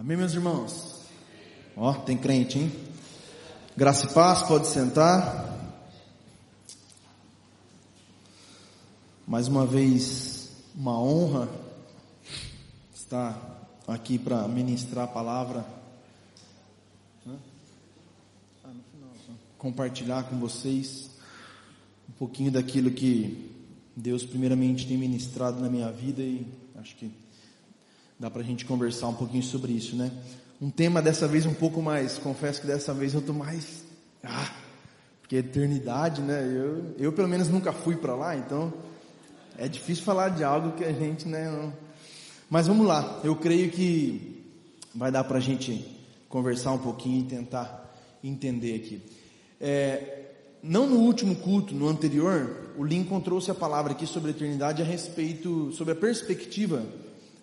Amém, meus irmãos? Ó, tem crente, hein? Graça e paz, pode sentar. Mais uma vez, uma honra estar aqui para ministrar a palavra. Compartilhar com vocês um pouquinho daquilo que Deus primeiramente tem ministrado na minha vida e acho que dá para a gente conversar um pouquinho sobre isso, né? Um tema dessa vez um pouco mais, confesso que dessa vez eu tô mais, ah, porque é eternidade, né? Eu, eu pelo menos nunca fui para lá, então é difícil falar de algo que a gente, né? Não... Mas vamos lá, eu creio que vai dar para a gente conversar um pouquinho e tentar entender aqui. É, não no último culto, no anterior, o Lincoln trouxe a palavra aqui sobre a eternidade a respeito, sobre a perspectiva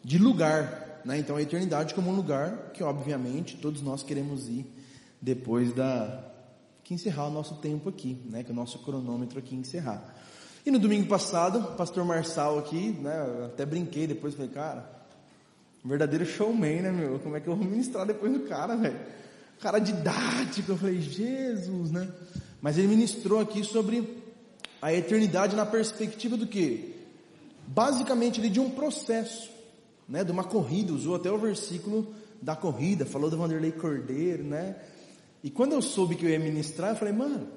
de lugar, né? Então a eternidade como um lugar que obviamente todos nós queremos ir depois da que encerrar o nosso tempo aqui, né? Que o nosso cronômetro aqui encerrar. E no domingo passado, o pastor Marçal aqui, né? Até brinquei depois, falei, cara, verdadeiro showman, né, meu? Como é que eu vou ministrar depois do cara, velho? Cara didático, eu falei, Jesus, né? Mas ele ministrou aqui sobre a eternidade na perspectiva do que? Basicamente ele de um processo, né, de uma corrida, usou até o versículo da corrida, falou do Vanderlei Cordeiro, né? E quando eu soube que eu ia ministrar, eu falei, mano,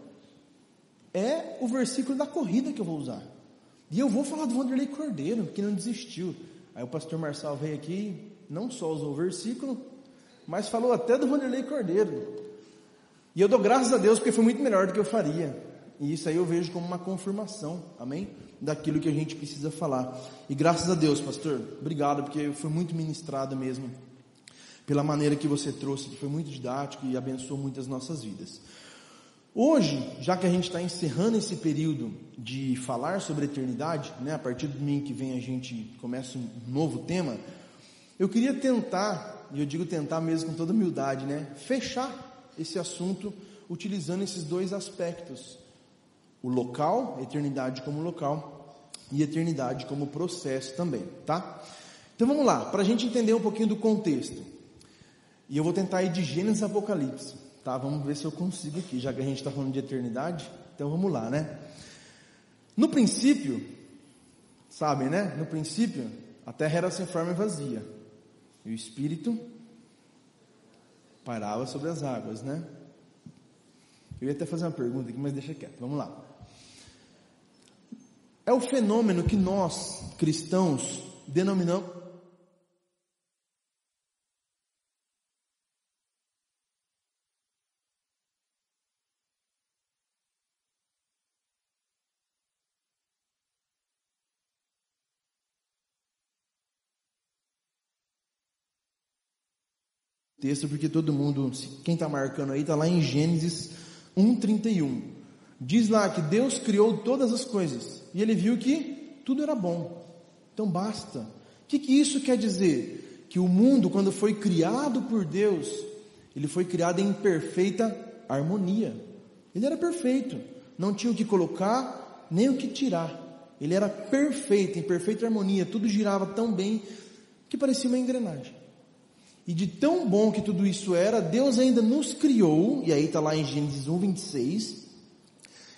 é o versículo da corrida que eu vou usar. E eu vou falar do Vanderlei Cordeiro, que não desistiu. Aí o pastor Marçal veio aqui, não só usou o versículo, mas falou até do Vanderlei Cordeiro. E eu dou graças a Deus porque foi muito melhor do que eu faria. E isso aí eu vejo como uma confirmação, amém? Daquilo que a gente precisa falar. E graças a Deus, pastor, obrigado, porque foi muito ministrado mesmo. Pela maneira que você trouxe, que foi muito didático e abençoou muitas nossas vidas. Hoje, já que a gente está encerrando esse período de falar sobre a eternidade, né, a partir do domingo que vem a gente começa um novo tema, eu queria tentar, e eu digo tentar mesmo com toda humildade, né, fechar esse assunto utilizando esses dois aspectos: o local, eternidade como local, e eternidade como processo também, tá? Então vamos lá, para a gente entender um pouquinho do contexto. E eu vou tentar ir de Gênesis a Apocalipse, tá? Vamos ver se eu consigo aqui, já que a gente está falando de eternidade. Então vamos lá, né? No princípio, sabem, né? No princípio, a terra era sem forma e vazia. E o Espírito parava sobre as águas, né? Eu ia até fazer uma pergunta aqui, mas deixa quieto, vamos lá. É o fenômeno que nós, cristãos, denominamos texto, porque todo mundo, quem está marcando aí, está lá em Gênesis 1,31. Diz lá que Deus criou todas as coisas e ele viu que tudo era bom. Então basta. O que, que isso quer dizer? Que o mundo, quando foi criado por Deus, ele foi criado em perfeita harmonia. Ele era perfeito, não tinha o que colocar nem o que tirar. Ele era perfeito, em perfeita harmonia, tudo girava tão bem que parecia uma engrenagem. E de tão bom que tudo isso era, Deus ainda nos criou, e aí está lá em Gênesis 1, 26,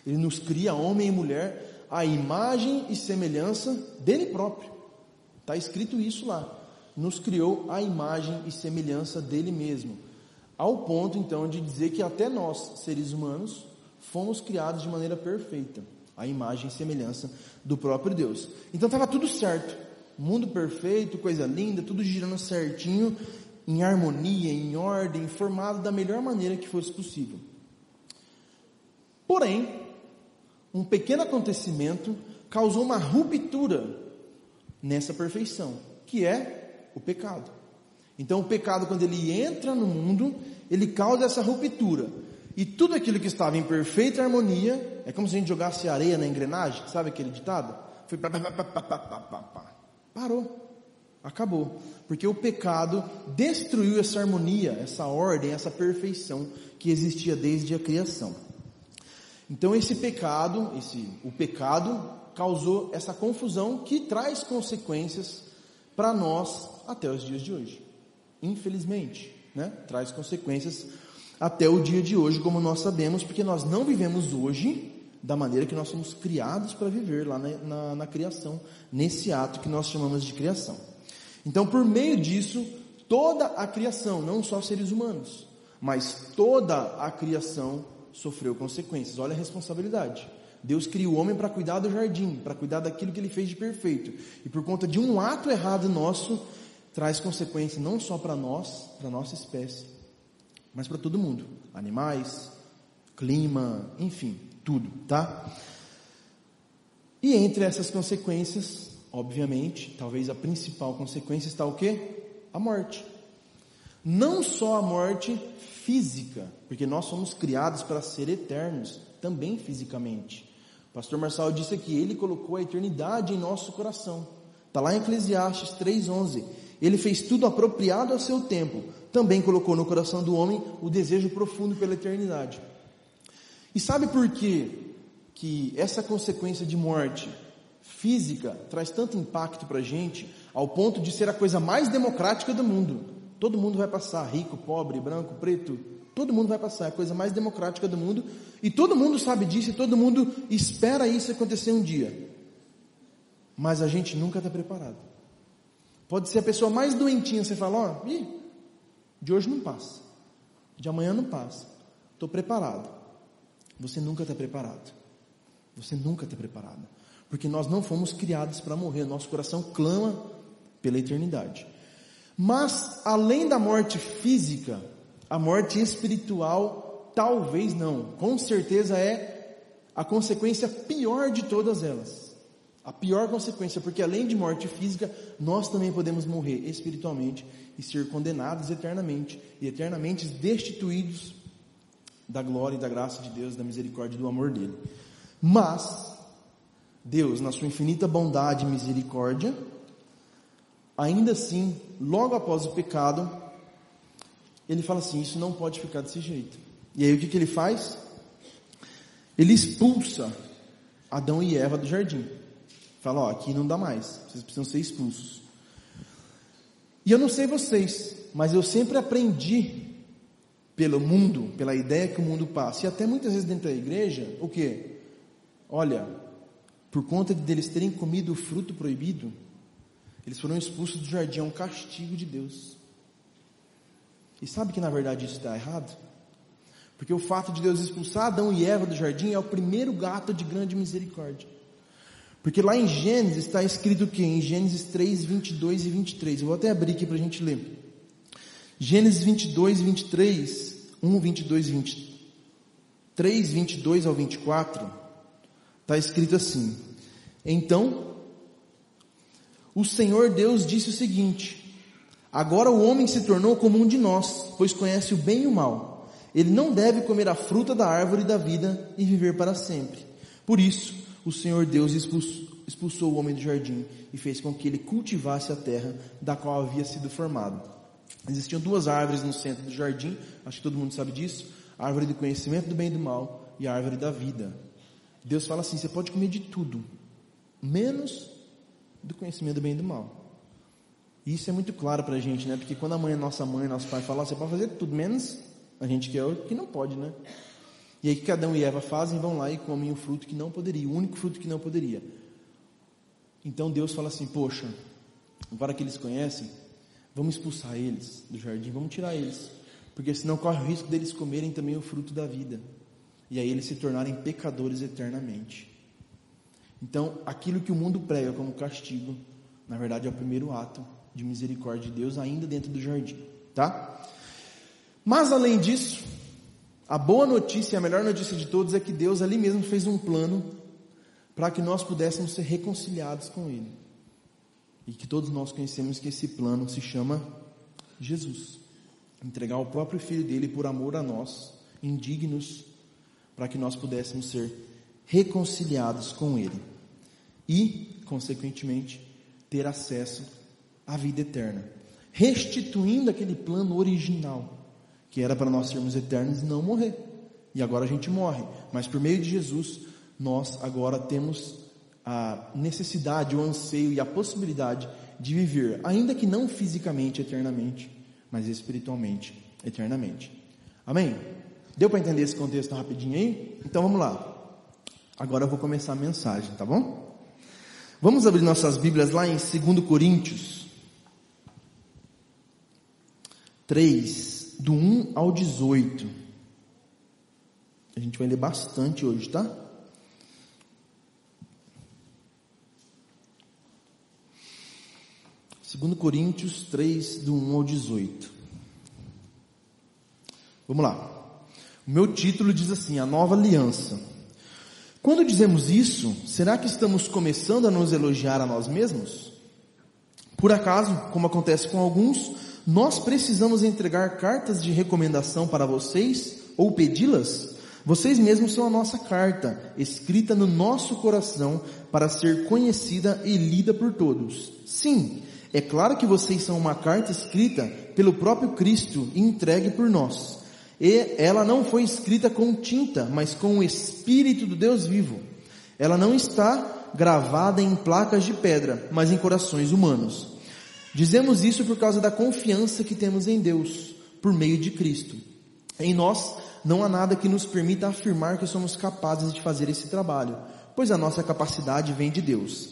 Ele nos cria, homem e mulher, a imagem e semelhança dele próprio. Está escrito isso lá. Nos criou a imagem e semelhança dele mesmo. Ao ponto então de dizer que até nós, seres humanos, fomos criados de maneira perfeita. A imagem e semelhança do próprio Deus. Então estava tudo certo. Mundo perfeito, coisa linda, tudo girando certinho em harmonia, em ordem, formado da melhor maneira que fosse possível. Porém, um pequeno acontecimento causou uma ruptura nessa perfeição, que é o pecado. Então, o pecado, quando ele entra no mundo, ele causa essa ruptura. E tudo aquilo que estava em perfeita harmonia, é como se a gente jogasse areia na engrenagem, sabe aquele ditado? Foi parou. Acabou. Porque o pecado destruiu essa harmonia, essa ordem, essa perfeição que existia desde a criação. Então esse pecado, esse, o pecado causou essa confusão que traz consequências para nós até os dias de hoje. infelizmente, né? Traz consequências até o dia de hoje, como nós sabemos, porque nós não vivemos hoje da maneira que nós somos criados para viver lá na, na, na criação, nesse ato que nós chamamos de criação. Então, por meio disso, toda a criação, não só seres humanos, mas toda a criação sofreu consequências. Olha a responsabilidade. Deus criou o homem para cuidar do jardim, para cuidar daquilo que ele fez de perfeito. E por conta de um ato errado nosso, traz consequências não só para nós, para nossa espécie, mas para todo mundo. Animais, clima, enfim, tudo, tá? E entre essas consequências, obviamente, talvez a principal consequência está o quê? A morte. Não só a morte física, porque nós somos criados para ser eternos, também fisicamente. O pastor Marçal disse que ele colocou a eternidade em nosso coração. Está lá em Eclesiastes 3,11. Ele fez tudo apropriado ao seu tempo. Também colocou no coração do homem o desejo profundo pela eternidade. E sabe por quê que essa consequência de morte física traz tanto impacto para a gente, ao ponto de ser a coisa mais democrática do mundo? Todo mundo vai passar, rico, pobre, branco, preto, todo mundo vai passar, é a coisa mais democrática do mundo, e todo mundo sabe disso, e todo mundo espera isso acontecer um dia. Mas a gente nunca está preparado. Pode ser a pessoa mais doentinha, você fala, ó, oh, de hoje não passa, de amanhã não passa, estou preparado. Você nunca está preparado. Você nunca está preparado. Porque nós não fomos criados para morrer. Nosso coração clama pela eternidade. Mas, além da morte física, a morte espiritual, talvez não. Com certeza é a consequência pior de todas elas. A pior consequência, porque além de morte física, nós também podemos morrer espiritualmente e ser condenados eternamente, e eternamente destituídos da glória e da graça de Deus, da misericórdia e do amor dele. Mas, Deus, na sua infinita bondade e misericórdia, ainda assim, logo após o pecado, ele fala assim: Isso não pode ficar desse jeito. E aí o que, que ele faz? Ele expulsa Adão e Eva do jardim. Fala: Ó, aqui não dá mais, vocês precisam ser expulsos. E eu não sei vocês, mas eu sempre aprendi pelo mundo, pela ideia que o mundo passa, e até muitas vezes dentro da igreja, o que? Olha, por conta de deles terem comido o fruto proibido, eles foram expulsos do jardim, é um castigo de Deus. E sabe que na verdade isso está errado? Porque o fato de Deus expulsar Adão e Eva do jardim é o primeiro gato de grande misericórdia. Porque lá em Gênesis está escrito o que? Em Gênesis 3, 22 e 23. Eu vou até abrir aqui para a gente ler. Gênesis 22, 23, 1, 22, 23, 22 ao 24, está escrito assim: Então, o Senhor Deus disse o seguinte: Agora o homem se tornou como um de nós, pois conhece o bem e o mal. Ele não deve comer a fruta da árvore da vida e viver para sempre. Por isso, o Senhor Deus expulsou, expulsou o homem do jardim e fez com que ele cultivasse a terra da qual havia sido formado. Existiam duas árvores no centro do jardim, acho que todo mundo sabe disso: a árvore do conhecimento do bem e do mal e a árvore da vida. Deus fala assim: você pode comer de tudo, menos do conhecimento do bem e do mal. E isso é muito claro para a gente, né? Porque quando a mãe, nossa mãe, nosso pai falam, você pode fazer tudo, menos a gente quer o que não pode, né? E aí que Adão e Eva fazem, vão lá e comem o fruto que não poderia, o único fruto que não poderia. Então Deus fala assim, poxa, agora que eles conhecem, Vamos expulsar eles do jardim, vamos tirar eles. Porque senão corre o risco deles comerem também o fruto da vida. E aí eles se tornarem pecadores eternamente. Então, aquilo que o mundo prega como castigo, na verdade é o primeiro ato de misericórdia de Deus ainda dentro do jardim, tá? Mas além disso, a boa notícia, a melhor notícia de todos é que Deus ali mesmo fez um plano para que nós pudéssemos ser reconciliados com Ele. E que todos nós conhecemos que esse plano se chama Jesus. Entregar o próprio filho dele por amor a nós, indignos, para que nós pudéssemos ser reconciliados com ele. E, consequentemente, ter acesso à vida eterna. Restituindo aquele plano original, que era para nós sermos eternos e não morrer. E agora a gente morre. Mas por meio de Jesus, nós agora temos a necessidade, o anseio e a possibilidade de viver, ainda que não fisicamente eternamente, mas espiritualmente, eternamente. Amém? Deu para entender esse contexto rapidinho aí? Então vamos lá. Agora eu vou começar a mensagem, tá bom? Vamos abrir nossas Bíblias lá em 2 Coríntios 3, do 1 ao 18. A gente vai ler bastante hoje, tá? Segundo Coríntios 3, do 1 ao 18. Vamos lá. O meu título diz assim: A Nova Aliança. Quando dizemos isso, será que estamos começando a nos elogiar a nós mesmos? Por acaso, como acontece com alguns, nós precisamos entregar cartas de recomendação para vocês ou pedi-las? Vocês mesmos são a nossa carta, escrita no nosso coração para ser conhecida e lida por todos. Sim, é claro que vocês são uma carta escrita pelo próprio Cristo e entregue por nós. E ela não foi escrita com tinta, mas com o Espírito do Deus vivo. Ela não está gravada em placas de pedra, mas em corações humanos. Dizemos isso por causa da confiança que temos em Deus, por meio de Cristo. Em nós não há nada que nos permita afirmar que somos capazes de fazer esse trabalho, pois a nossa capacidade vem de Deus.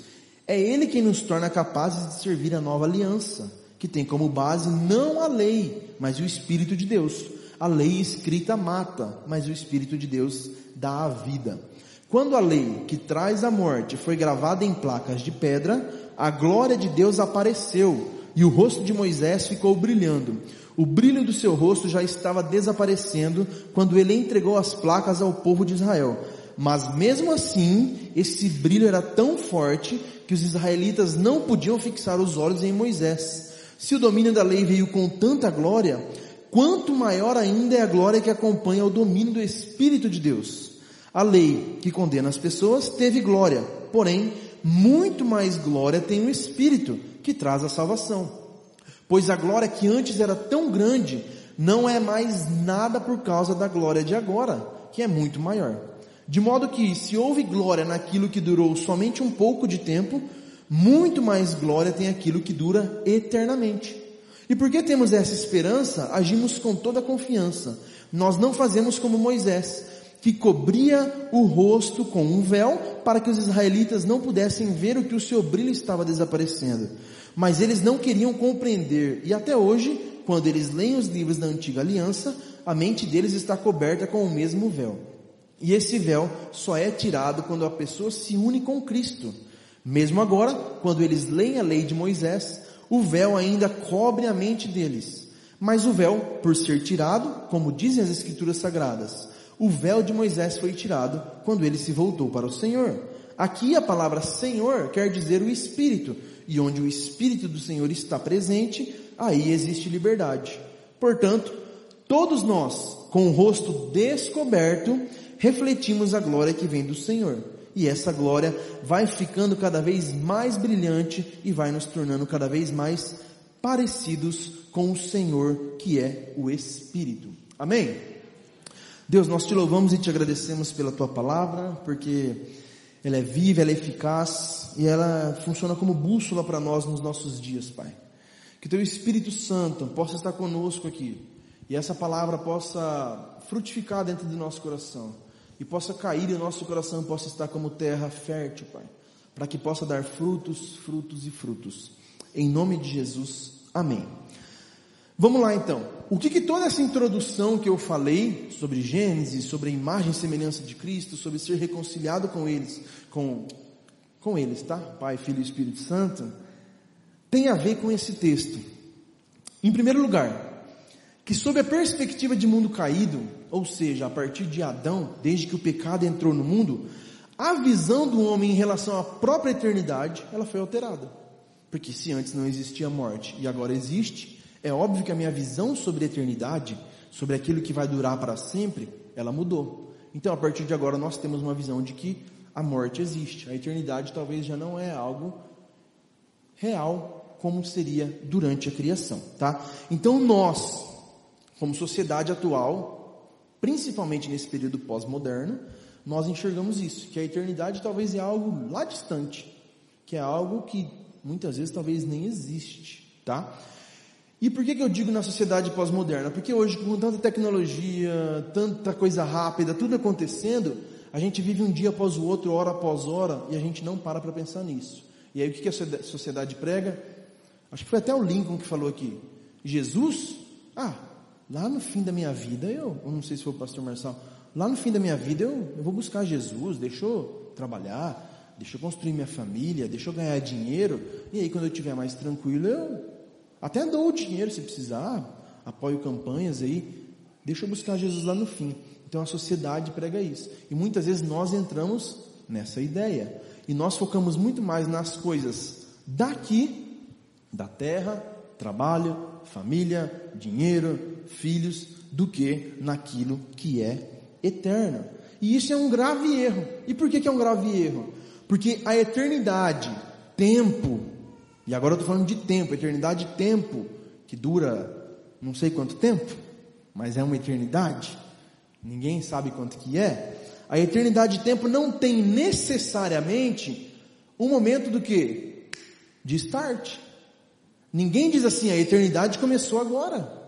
É Ele quem nos torna capazes de servir a nova aliança, que tem como base não a lei, mas o Espírito de Deus. A lei escrita mata, mas o Espírito de Deus dá a vida. Quando a lei que traz a morte foi gravada em placas de pedra, a glória de Deus apareceu e o rosto de Moisés ficou brilhando. O brilho do seu rosto já estava desaparecendo quando ele entregou as placas ao povo de Israel. Mas mesmo assim, esse brilho era tão forte que os israelitas não podiam fixar os olhos em Moisés. Se o domínio da lei veio com tanta glória, quanto maior ainda é a glória que acompanha o domínio do Espírito de Deus. A lei que condena as pessoas teve glória, porém, muito mais glória tem o Espírito que traz a salvação. Pois a glória que antes era tão grande não é mais nada por causa da glória de agora, que é muito maior. De modo que, se houve glória naquilo que durou somente um pouco de tempo, muito mais glória tem aquilo que dura eternamente. E porque temos essa esperança, agimos com toda confiança. Nós não fazemos como Moisés, que cobria o rosto com um véu para que os israelitas não pudessem ver o que o seu brilho estava desaparecendo. Mas eles não queriam compreender, e até hoje, quando eles leem os livros da antiga aliança, a mente deles está coberta com o mesmo véu. E esse véu só é tirado quando a pessoa se une com Cristo. Mesmo agora, quando eles leem a lei de Moisés, o véu ainda cobre a mente deles. Mas o véu, por ser tirado, como dizem as Escrituras Sagradas, o véu de Moisés foi tirado quando ele se voltou para o Senhor. Aqui a palavra Senhor quer dizer o Espírito, e onde o Espírito do Senhor está presente, aí existe liberdade. Portanto, todos nós, com o rosto descoberto, refletimos a glória que vem do Senhor e essa glória vai ficando cada vez mais brilhante e vai nos tornando cada vez mais parecidos com o Senhor que é o Espírito. Amém? Deus, nós te louvamos e te agradecemos pela tua palavra, porque ela é viva, ela é eficaz e ela funciona como bússola para nós nos nossos dias, Pai. Que teu Espírito Santo possa estar conosco aqui e essa palavra possa frutificar dentro do nosso coração e possa cair em nosso coração, possa estar como terra fértil, Pai, para que possa dar frutos, frutos e frutos. Em nome de Jesus, amém. Vamos lá então. O que, que toda essa introdução que eu falei sobre Gênesis, sobre a imagem e semelhança de Cristo, sobre ser reconciliado com eles, com, com eles, tá? Pai, Filho e Espírito Santo, tem a ver com esse texto. Em primeiro lugar, que sob a perspectiva de mundo caído, ou seja, a partir de Adão, desde que o pecado entrou no mundo, a visão do homem em relação à própria eternidade, ela foi alterada. Porque se antes não existia morte e agora existe, é óbvio que a minha visão sobre a eternidade, sobre aquilo que vai durar para sempre, ela mudou. Então, a partir de agora, nós temos uma visão de que a morte existe. A eternidade talvez já não é algo real como seria durante a criação, tá? Então, nós, como sociedade atual, principalmente nesse período pós-moderno, nós enxergamos isso, que a eternidade talvez é algo lá distante, que é algo que muitas vezes talvez nem existe, tá? E por que, que eu digo na sociedade pós-moderna? Porque hoje, com tanta tecnologia, tanta coisa rápida, tudo acontecendo, a gente vive um dia após o outro, hora após hora, e a gente não para para pensar nisso. E aí o que, que a sociedade prega? Acho que foi até o Lincoln que falou aqui. Jesus? Ah, lá no fim da minha vida, eu, eu não sei se foi o pastor Marçal, lá no fim da minha vida eu, eu vou buscar Jesus, deixa eu trabalhar, deixa eu construir minha família, deixa eu ganhar dinheiro, e aí quando eu estiver mais tranquilo, eu até dou o dinheiro se precisar, apoio campanhas aí, deixa eu buscar Jesus lá no fim. Então a sociedade prega isso. E muitas vezes nós entramos nessa ideia. E nós focamos muito mais nas coisas daqui, da terra, trabalho, família, dinheiro, filhos, do que naquilo que é eterno. E isso é um grave erro. E por que, que é um grave erro? Porque a eternidade, tempo, e agora eu estou falando de tempo, eternidade tempo, que dura não sei quanto tempo, mas é uma eternidade. Ninguém sabe quanto que é. A eternidade de tempo não tem necessariamente um momento do que? De start. Ninguém diz assim, a eternidade começou agora.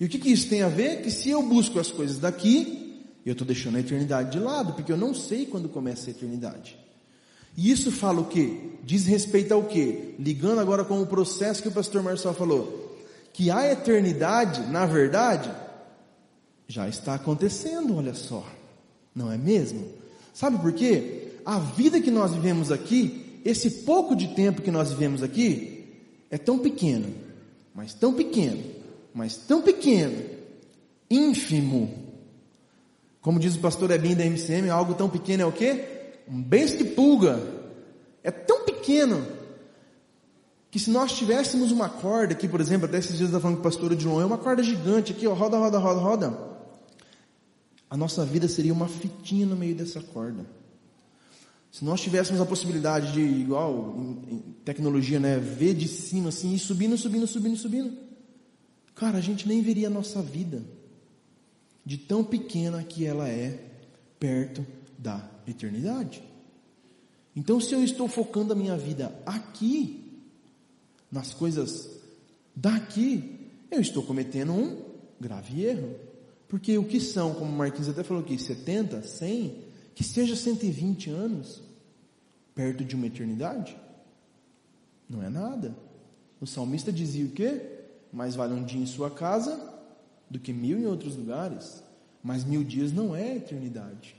E o que, que isso tem a ver? Que se eu busco as coisas daqui, eu estou deixando a eternidade de lado, porque eu não sei quando começa a eternidade. E isso fala o quê? Diz respeito ao quê? Ligando agora com o processo que o pastor Marcel falou. Que a eternidade, na verdade, já está acontecendo, olha só. Não é mesmo? Sabe por quê? A vida que nós vivemos aqui, esse pouco de tempo que nós vivemos aqui, é tão pequeno, mas tão pequeno, mas tão pequeno, ínfimo. Como diz o pastor Ebin da MCM, algo tão pequeno é o quê? um beijo de pulga, é tão pequeno, que se nós tivéssemos uma corda aqui, por exemplo, até esses dias eu estava falando com o pastor João, é uma corda gigante aqui, ó, roda, roda, roda, roda. A nossa vida seria uma fitinha no meio dessa corda. Se nós tivéssemos a possibilidade de, igual em, em tecnologia, né, ver de cima assim, e subindo, subindo, subindo, subindo, cara, a gente nem veria a nossa vida, de tão pequena que ela é, perto da eternidade. Então, se eu estou focando a minha vida aqui, nas coisas daqui, eu estou cometendo um grave erro. Porque o que são, como o Marquinhos até falou aqui, 70, 100, que seja 120 anos, perto de uma eternidade? Não é nada. O salmista dizia o quê? Mais vale um dia em sua casa do que mil em outros lugares. Mas mil dias não é eternidade.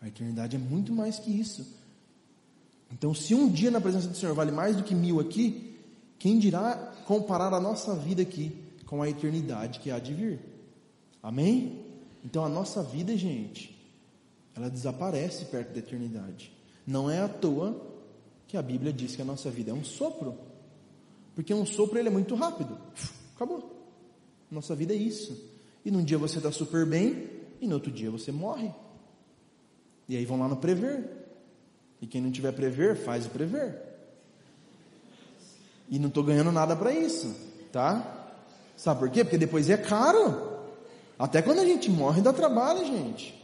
A eternidade é muito mais que isso. Então, se um dia na presença do Senhor vale mais do que mil aqui, quem dirá comparar a nossa vida aqui com a eternidade que há de vir? Amém? Então, a nossa vida, gente, ela desaparece perto da eternidade. Não é à toa que a Bíblia diz que a nossa vida é um sopro. Porque um sopro ele é muito rápido. Acabou. Nossa vida é isso. E num dia você está super bem, e no outro dia você morre. E aí vão lá no prever. E quem não tiver prever, faz o prever. E não estou ganhando nada para isso, tá? Sabe por quê? Porque depois é caro. Até quando a gente morre dá trabalho, gente.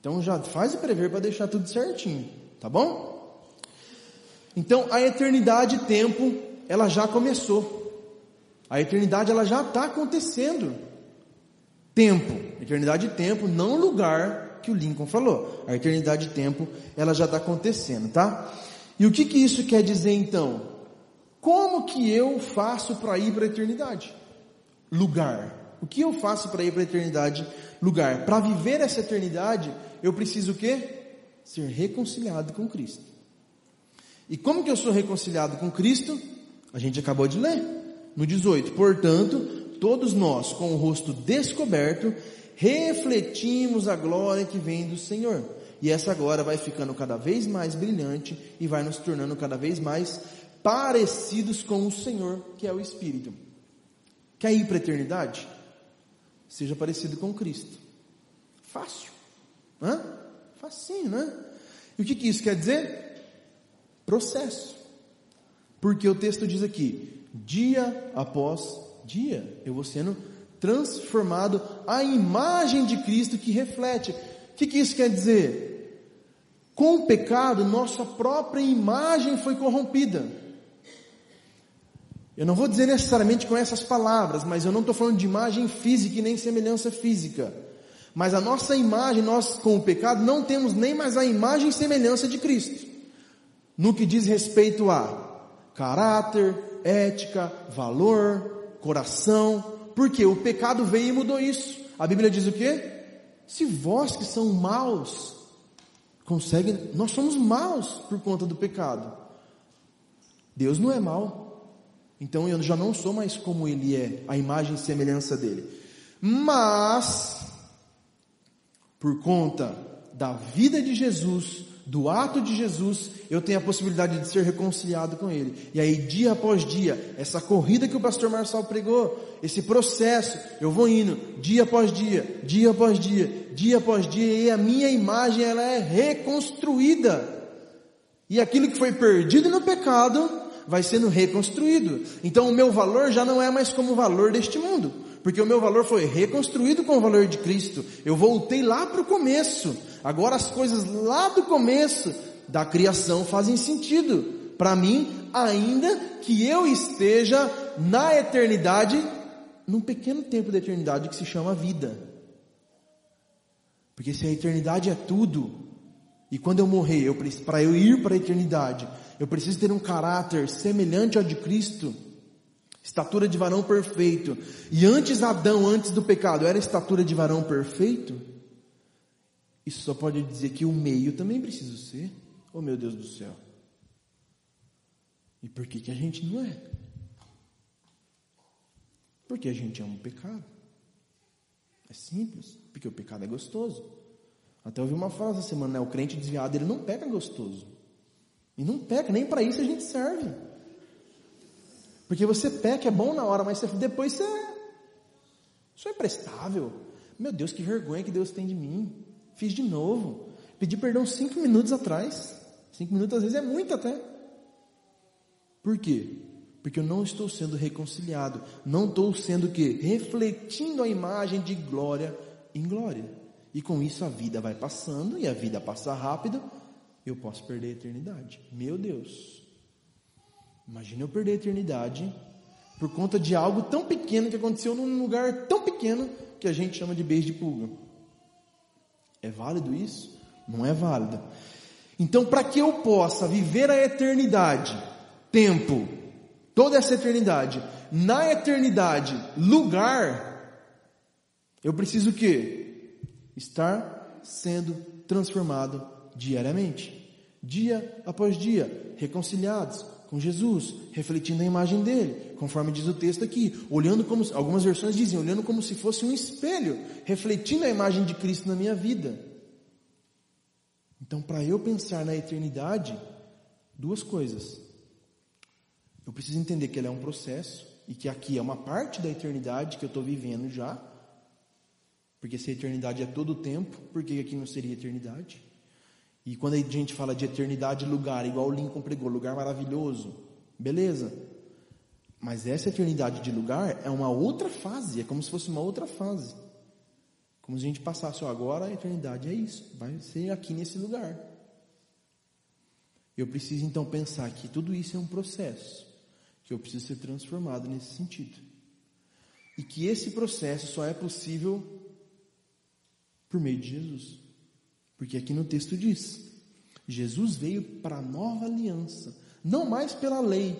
Então já faz o prever para deixar tudo certinho, tá bom? Então a eternidade tempo, ela já começou. A eternidade ela já está acontecendo. Tempo, eternidade tempo, não lugar que o Lincoln falou. A eternidade de tempo, ela já está acontecendo, tá? E o que que isso quer dizer então? Como que eu faço para ir para a eternidade? Lugar. O que eu faço para ir para a eternidade? Lugar. Para viver essa eternidade, eu preciso o quê? Ser reconciliado com Cristo. E como que eu sou reconciliado com Cristo? A gente acabou de ler. No 18. Portanto, todos nós, com o rosto descoberto, refletimos a glória que vem do Senhor. E essa glória vai ficando cada vez mais brilhante e vai nos tornando cada vez mais parecidos com o Senhor, que é o Espírito. Quer ir para a eternidade? Seja parecido com Cristo. Fácil. Hã? Facinho, né? E o que, que isso quer dizer? Processo. Porque o texto diz aqui, dia após dia, eu vou sendo transformado à imagem de Cristo que reflete. O que, que isso quer dizer? Com o pecado, nossa própria imagem foi corrompida. Eu não vou dizer necessariamente com essas palavras, mas eu não estou falando de imagem física e nem semelhança física. Mas a nossa imagem, nós com o pecado, não temos nem mais a imagem e semelhança de Cristo. No que diz respeito a caráter, ética, valor, coração, porque o pecado veio e mudou isso. A Bíblia diz o quê? Se vós que são maus, conseguem, nós somos maus por conta do pecado. Deus não é mau. Então eu já não sou mais como ele é, a imagem e semelhança dele. Mas, por conta da vida de Jesus, do ato de Jesus, eu tenho a possibilidade de ser reconciliado com Ele. E aí, dia após dia, essa corrida que o pastor Marçal pregou, esse processo, eu vou indo, dia após dia, dia após dia, dia após dia, e a minha imagem, ela é reconstruída. E aquilo que foi perdido no pecado, vai sendo reconstruído. Então o meu valor já não é mais como o valor deste mundo, porque o meu valor foi reconstruído com o valor de Cristo. Eu voltei lá para o começo. Agora as coisas lá do começo da criação fazem sentido para mim, ainda que eu esteja na eternidade, num pequeno tempo da eternidade que se chama vida. Porque se a eternidade é tudo, e quando eu morrer, eu para eu ir para a eternidade, eu preciso ter um caráter semelhante ao de Cristo, estatura de varão perfeito. E antes Adão, antes do pecado, era estatura de varão perfeito? Isso só pode dizer que o meio também precisa ser. Oh meu Deus do céu. E por que, que a gente não é? Porque a gente ama o pecado. É simples, porque o pecado é gostoso. Até ouvi uma frase essa semana, né? O crente desviado, ele não peca gostoso. E não peca, nem para isso a gente serve. Porque você peca é bom na hora, mas depois você, isso é imprestável. Meu Deus, que vergonha que Deus tem de mim. Fiz de novo. Pedi perdão cinco minutos atrás. Cinco minutos às vezes é muito até. Por quê? Porque eu não estou sendo reconciliado. Não estou sendo o quê? Refletindo a imagem de glória em glória. E com isso a vida vai passando, e a vida passa rápido, eu posso perder a eternidade. Meu Deus. Imagina eu perder a eternidade por conta de algo tão pequeno que aconteceu num lugar tão pequeno que a gente chama de beijo de pulga. É válido isso? Não é válido. Então, para que eu possa viver a eternidade, tempo, toda essa eternidade, na eternidade, lugar, eu preciso o quê? estar sendo transformado diariamente. Dia após dia, reconciliados com Jesus, refletindo a imagem dele, conforme diz o texto aqui, olhando como, algumas versões dizem, olhando como se fosse um espelho, refletindo a imagem de Cristo na minha vida. Então, para eu pensar na eternidade, duas coisas. Eu preciso entender que ela é um processo e que aqui é uma parte da eternidade que eu estou vivendo já, porque se a eternidade é todo o tempo, por que aqui não seria eternidade? E quando a gente fala de eternidade, lugar, igual o Lincoln pregou, lugar maravilhoso, beleza. Mas essa eternidade de lugar é uma outra fase, é como se fosse uma outra fase. Como se a gente passasse, ó, agora a eternidade é isso, vai ser aqui nesse lugar. Eu preciso então pensar que tudo isso é um processo, que eu preciso ser transformado nesse sentido. E que esse processo só é possível por meio de Jesus. Porque aqui no texto diz: Jesus veio para a nova aliança, não mais pela lei,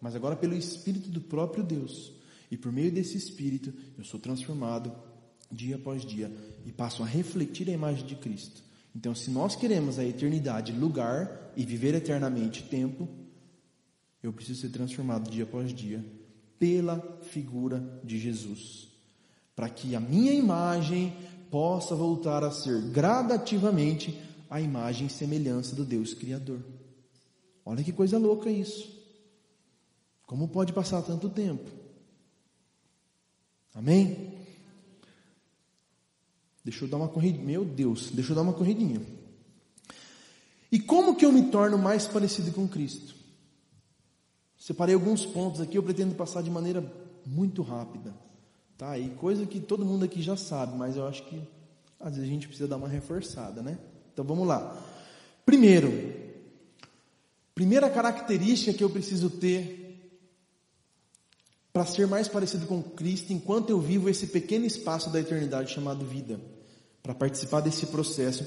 mas agora pelo Espírito do próprio Deus. E por meio desse Espírito, eu sou transformado dia após dia e passo a refletir a imagem de Cristo. Então, se nós queremos a eternidade, lugar e viver eternamente tempo, eu preciso ser transformado dia após dia pela figura de Jesus, para que a minha imagem possa voltar a ser gradativamente a imagem e semelhança do Deus Criador. Olha que coisa louca isso. Como pode passar tanto tempo? Amém? Deixa eu dar uma corridinha. Meu Deus, deixa eu dar uma corridinha. E como que eu me torno mais parecido com Cristo? Separei alguns pontos aqui, eu pretendo passar de maneira muito rápida. Tá? E coisa que todo mundo aqui já sabe, mas eu acho que às vezes a gente precisa dar uma reforçada, né? Então vamos lá. Primeiro, primeira característica que eu preciso ter para ser mais parecido com Cristo enquanto eu vivo esse pequeno espaço da eternidade chamado vida, para participar desse processo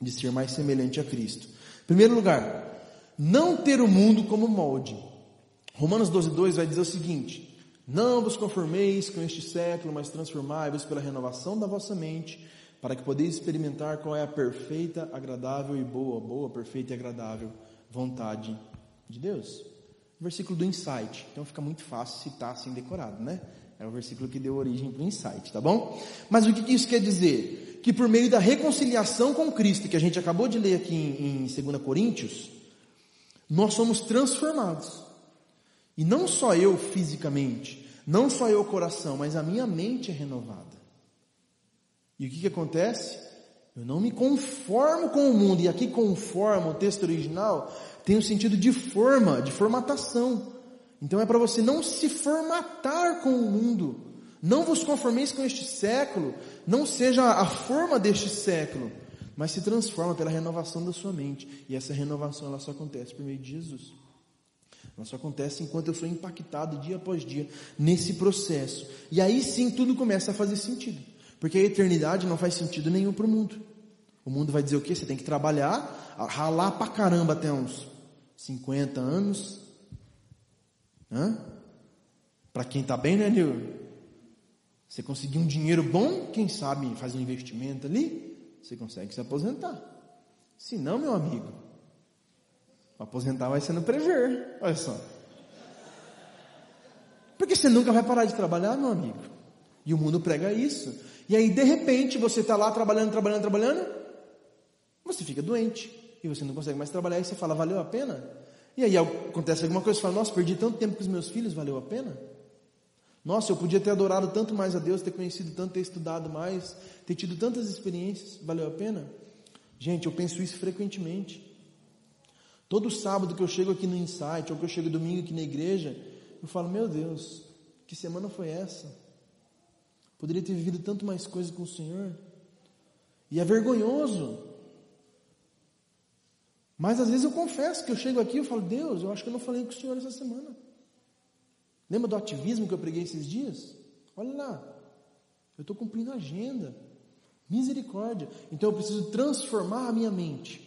de ser mais semelhante a Cristo. Primeiro lugar, não ter o mundo como molde. Romanos 12, 2 vai dizer o seguinte: Não vos conformeis com este século, mas transformai-vos pela renovação da vossa mente, para que podeis experimentar qual é a perfeita, agradável e boa, boa, perfeita e agradável vontade de Deus. Versículo do insight. Então fica muito fácil citar assim decorado, né? É o versículo que deu origem para o insight, tá bom? Mas o que isso quer dizer? Que por meio da reconciliação com Cristo, que a gente acabou de ler aqui em, em 2 Coríntios, nós somos transformados. E não só eu fisicamente, não só eu coração, mas a minha mente é renovada. E o que, que acontece? Eu não me conformo com o mundo, e aqui conformo, o texto original, tem o um sentido de forma, de formatação. Então é para você não se formatar com o mundo. Não vos conformeis com este século, não seja a forma deste século, mas se transforma pela renovação da sua mente. E essa renovação ela só acontece por meio de Jesus. Ela só acontece enquanto eu sou impactado dia após dia nesse processo. E aí sim tudo começa a fazer sentido. Porque a eternidade não faz sentido nenhum para o mundo. O mundo vai dizer o quê? Você tem que trabalhar, ralar pra caramba até uns 50 anos. Hã? Para quem está bem, né, Nil? Você conseguir um dinheiro bom, quem sabe fazer um investimento ali, você consegue se aposentar. Se não, meu amigo, aposentar vai ser no prever. Olha só. Porque você nunca vai parar de trabalhar, meu amigo. E o mundo prega isso. E aí, de repente, você está lá trabalhando, trabalhando, trabalhando, você fica doente. E você não consegue mais trabalhar. E você fala, valeu a pena? E aí acontece alguma coisa, você fala, nossa, perdi tanto tempo com os meus filhos, valeu a pena? Nossa, eu podia ter adorado tanto mais a Deus, ter conhecido tanto, ter estudado mais, ter tido tantas experiências, valeu a pena? Gente, eu penso isso frequentemente. Todo sábado que eu chego aqui no Insight, ou que eu chego domingo aqui na igreja, eu falo, meu Deus, que semana foi essa? Poderia ter vivido tanto mais coisa com o Senhor. E é vergonhoso. Mas às vezes eu confesso que eu chego aqui e falo, Deus, eu acho que eu não falei com o Senhor essa semana. Lembra do ativismo que eu preguei esses dias? Olha lá, eu estou cumprindo a agenda. Misericórdia. Então eu preciso transformar a minha mente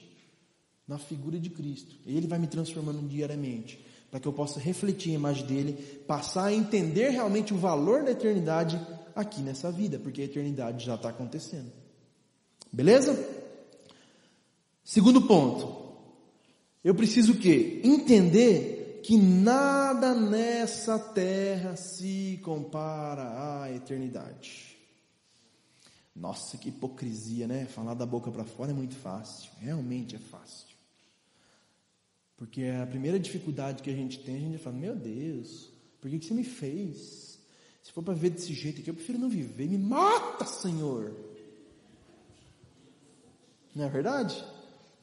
na figura de Cristo. Ele vai me transformando diariamente, para que eu possa refletir a imagem dele, passar a entender realmente o valor da eternidade aqui nessa vida, porque a eternidade já está acontecendo. Beleza? Segundo ponto. Eu preciso o quê? Entender que nada nessa terra se compara à eternidade. Nossa, que hipocrisia, né? Falar da boca para fora é muito fácil, realmente é fácil. Porque a primeira dificuldade que a gente tem, a gente fala: Meu Deus, por que, que você me fez? Se for para viver desse jeito aqui, eu prefiro não viver. Me mata, Senhor. Não é verdade?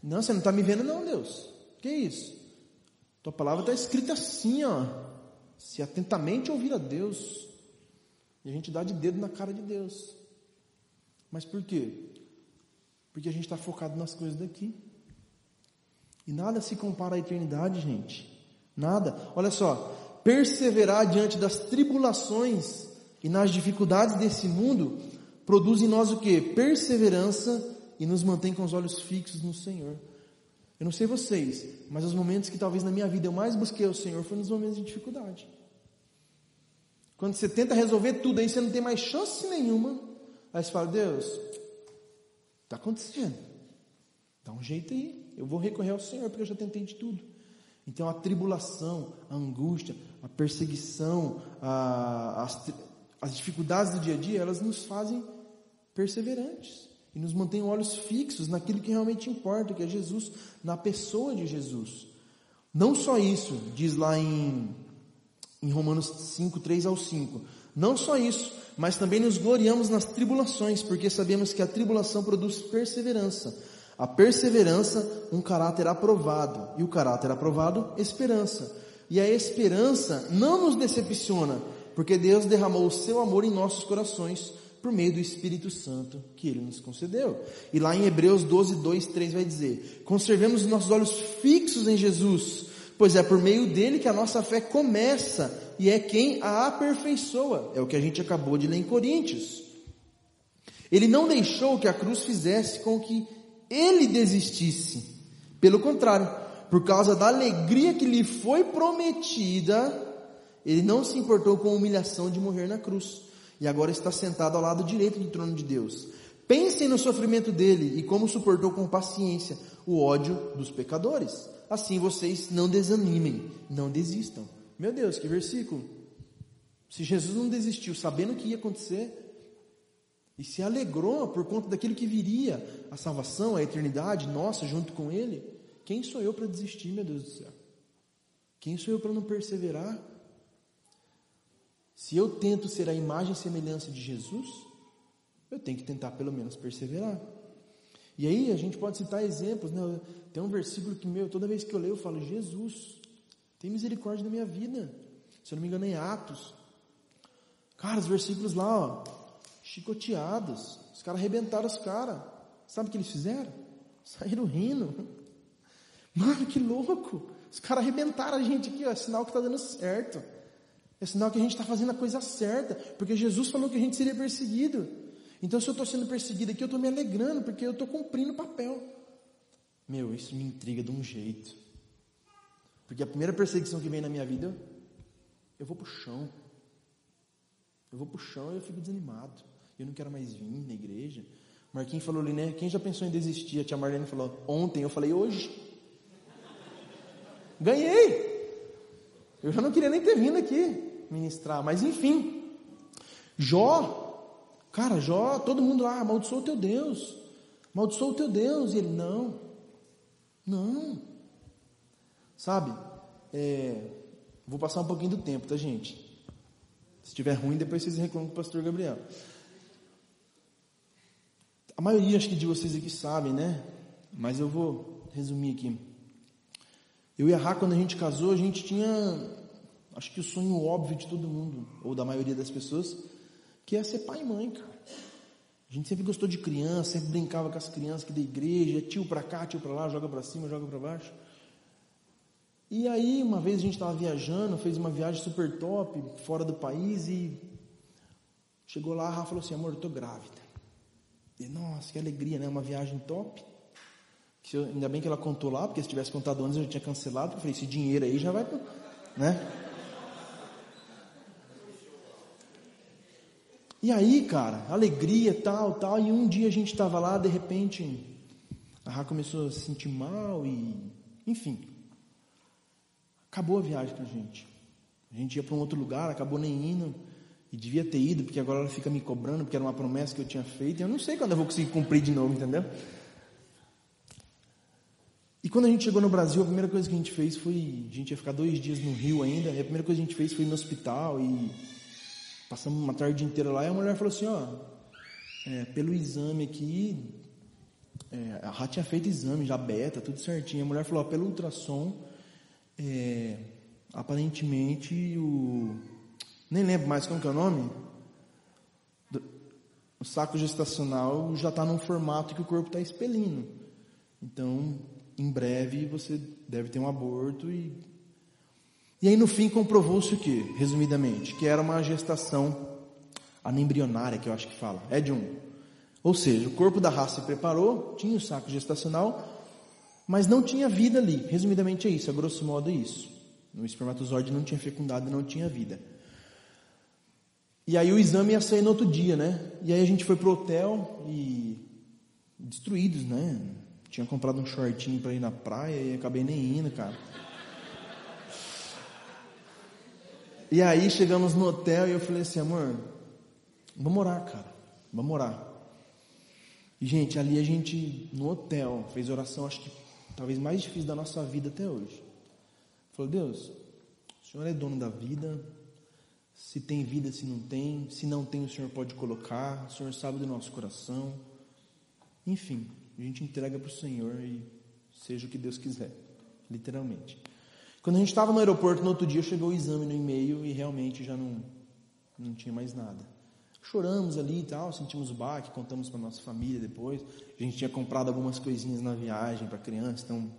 Não, você não está me vendo, não, Deus. Que isso? Tua palavra está escrita assim, ó. Se atentamente ouvir a Deus. E a gente dá de dedo na cara de Deus. Mas por quê? Porque a gente está focado nas coisas daqui. E nada se compara à eternidade, gente. Nada. Olha só. Perseverar diante das tribulações e nas dificuldades desse mundo produz em nós o que? Perseverança e nos mantém com os olhos fixos no Senhor. Eu não sei vocês, mas os momentos que talvez na minha vida eu mais busquei o Senhor foram nos momentos de dificuldade. Quando você tenta resolver tudo, aí você não tem mais chance nenhuma. Aí você fala, Deus, está acontecendo. Dá um jeito aí. Eu vou recorrer ao Senhor, porque eu já tentei de tudo. Então a tribulação, a angústia, a perseguição, a, as, as dificuldades do dia a dia, elas nos fazem perseverantes e nos mantém olhos fixos naquilo que realmente importa, que é Jesus, na pessoa de Jesus. Não só isso, diz lá em, em Romanos 5, 3 ao 5. Não só isso, mas também nos gloriamos nas tribulações, porque sabemos que a tribulação produz perseverança. A perseverança, um caráter aprovado. E o caráter aprovado, esperança. E a esperança não nos decepciona, porque Deus derramou o seu amor em nossos corações por meio do Espírito Santo que Ele nos concedeu. E lá em Hebreus 12, 2, 3 vai dizer: Conservemos os nossos olhos fixos em Jesus, pois é por meio dele que a nossa fé começa e é quem a aperfeiçoa. É o que a gente acabou de ler em Coríntios. Ele não deixou que a cruz fizesse com que ele desistisse. Pelo contrário, por causa da alegria que lhe foi prometida, ele não se importou com a humilhação de morrer na cruz. E agora está sentado ao lado direito do trono de Deus. Pensem no sofrimento dele e como suportou com paciência o ódio dos pecadores. Assim vocês não desanimem, não desistam. Meu Deus, que versículo! Se Jesus não desistiu sabendo o que ia acontecer, e se alegrou por conta daquilo que viria, a salvação, a eternidade nossa junto com Ele, quem sou eu para desistir, meu Deus do céu? Quem sou eu para não perseverar? Se eu tento ser a imagem e semelhança de Jesus, eu tenho que tentar pelo menos perseverar. E aí a gente pode citar exemplos, né? Tem um versículo que, meu, toda vez que eu leio, eu falo, Jesus, tem misericórdia da minha vida. Se eu não me engano, é em Atos. Cara, os versículos lá, ó, chicoteados. Os caras arrebentaram os caras. Sabe o que eles fizeram? Saíram rindo. Mano, que louco. Os caras arrebentaram a gente aqui, ó. É sinal que está dando certo. É sinal que a gente está fazendo a coisa certa. Porque Jesus falou que a gente seria perseguido. Então, se eu estou sendo perseguido aqui, eu estou me alegrando, porque eu estou cumprindo o papel. Meu, isso me intriga de um jeito. Porque a primeira perseguição que vem na minha vida, eu vou para o chão. Eu vou para o chão e eu fico desanimado eu não quero mais vir na igreja. Marquinhos falou ali, né? Quem já pensou em desistir? A tia Marlene falou, ontem. Eu falei, hoje. Ganhei! Eu já não queria nem ter vindo aqui ministrar, mas enfim. Jó, cara, Jó, todo mundo lá, amaldiçoa o teu Deus. Amaldiçoa o teu Deus. E ele, não. Não. Sabe? É, vou passar um pouquinho do tempo, tá, gente? Se estiver ruim, depois vocês reclamam com o pastor Gabriel. A maioria acho que de vocês aqui sabem, né? Mas eu vou resumir aqui. Eu e a Rá, quando a gente casou, a gente tinha, acho que o sonho óbvio de todo mundo, ou da maioria das pessoas, que é ser pai e mãe, cara. A gente sempre gostou de criança, sempre brincava com as crianças que da igreja, tio para cá, tio para lá, joga para cima, joga para baixo. E aí, uma vez a gente estava viajando, fez uma viagem super top, fora do país, e chegou lá, a Rafa falou assim, amor, eu tô grávida. E, nossa, que alegria, né? Uma viagem top. Eu, ainda bem que ela contou lá, porque se tivesse contado antes eu já tinha cancelado. Eu falei, esse dinheiro aí já vai, né? E aí, cara, alegria, tal, tal. E um dia a gente estava lá, de repente, a Rá começou a se sentir mal e, enfim, acabou a viagem pra gente. A gente ia para um outro lugar, acabou nem indo. E devia ter ido, porque agora ela fica me cobrando, porque era uma promessa que eu tinha feito. E eu não sei quando eu vou conseguir cumprir de novo, entendeu? E quando a gente chegou no Brasil, a primeira coisa que a gente fez foi. A gente ia ficar dois dias no Rio ainda. E a primeira coisa que a gente fez foi ir no hospital e passamos uma tarde inteira lá. E a mulher falou assim: Ó, é, pelo exame aqui, é, a Rá tinha feito exame já beta, tudo certinho. A mulher falou: ó, pelo ultrassom, é, aparentemente o nem lembro mais como que é o nome. O saco gestacional já está num formato que o corpo está expelindo. Então, em breve você deve ter um aborto e e aí no fim comprovou-se o que, resumidamente, que era uma gestação anembrionária, que eu acho que fala, é de um. Ou seja, o corpo da raça se preparou, tinha o saco gestacional, mas não tinha vida ali. Resumidamente é isso, a grosso modo é isso. O espermatozoide não tinha fecundado não tinha vida. E aí o exame ia sair no outro dia, né? E aí a gente foi pro hotel e destruídos, né? Tinha comprado um shortinho para ir na praia e acabei nem indo, cara. E aí chegamos no hotel e eu falei assim, amor, vamos orar, cara. Vamos orar. E gente, ali a gente no hotel fez oração, acho que talvez mais difícil da nossa vida até hoje. Falou, Deus, o Senhor é dono da vida, se tem vida, se não tem, se não tem, o Senhor pode colocar, o Senhor sabe do nosso coração. Enfim, a gente entrega para o Senhor e seja o que Deus quiser, literalmente. Quando a gente estava no aeroporto no outro dia, chegou o exame no e-mail e realmente já não, não tinha mais nada. Choramos ali e tal, sentimos o baque, contamos para nossa família depois. A gente tinha comprado algumas coisinhas na viagem para criança, então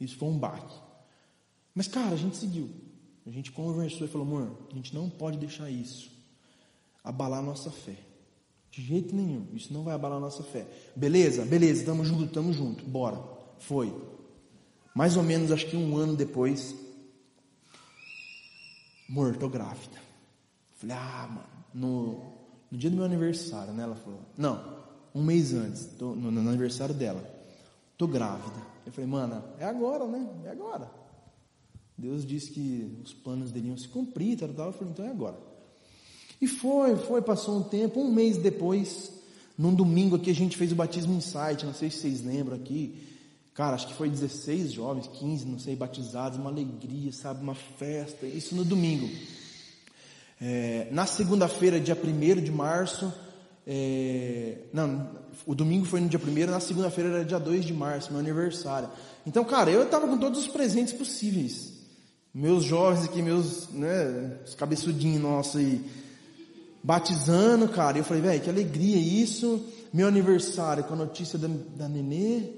isso foi um baque. Mas, cara, a gente seguiu. A gente conversou e falou, amor, a gente não pode deixar isso abalar a nossa fé. De jeito nenhum. Isso não vai abalar a nossa fé. Beleza? Beleza, tamo junto, tamo junto. Bora. Foi. Mais ou menos, acho que um ano depois. Amor, tô grávida. Falei, ah, mano, no, no dia do meu aniversário, né? Ela falou, não, um mês antes, tô, no, no aniversário dela. Tô grávida. Eu falei, mano, é agora, né? É agora. Deus disse que os planos dele iam se cumprir, tal, tal. Eu falei, então é agora. E foi, foi, passou um tempo, um mês depois, num domingo aqui a gente fez o batismo em site, não sei se vocês lembram aqui. Cara, acho que foi 16 jovens, 15, não sei, batizados, uma alegria, sabe, uma festa, isso no domingo. É, na segunda-feira, dia 1 de março, é, não, o domingo foi no dia 1 na segunda-feira era dia 2 de março, meu aniversário. Então, cara, eu estava com todos os presentes possíveis. Meus jovens aqui, meus, né, os cabeçudinhos nossos aí, batizando, cara. Eu falei, velho, que alegria isso. Meu aniversário com a notícia da, da nenê.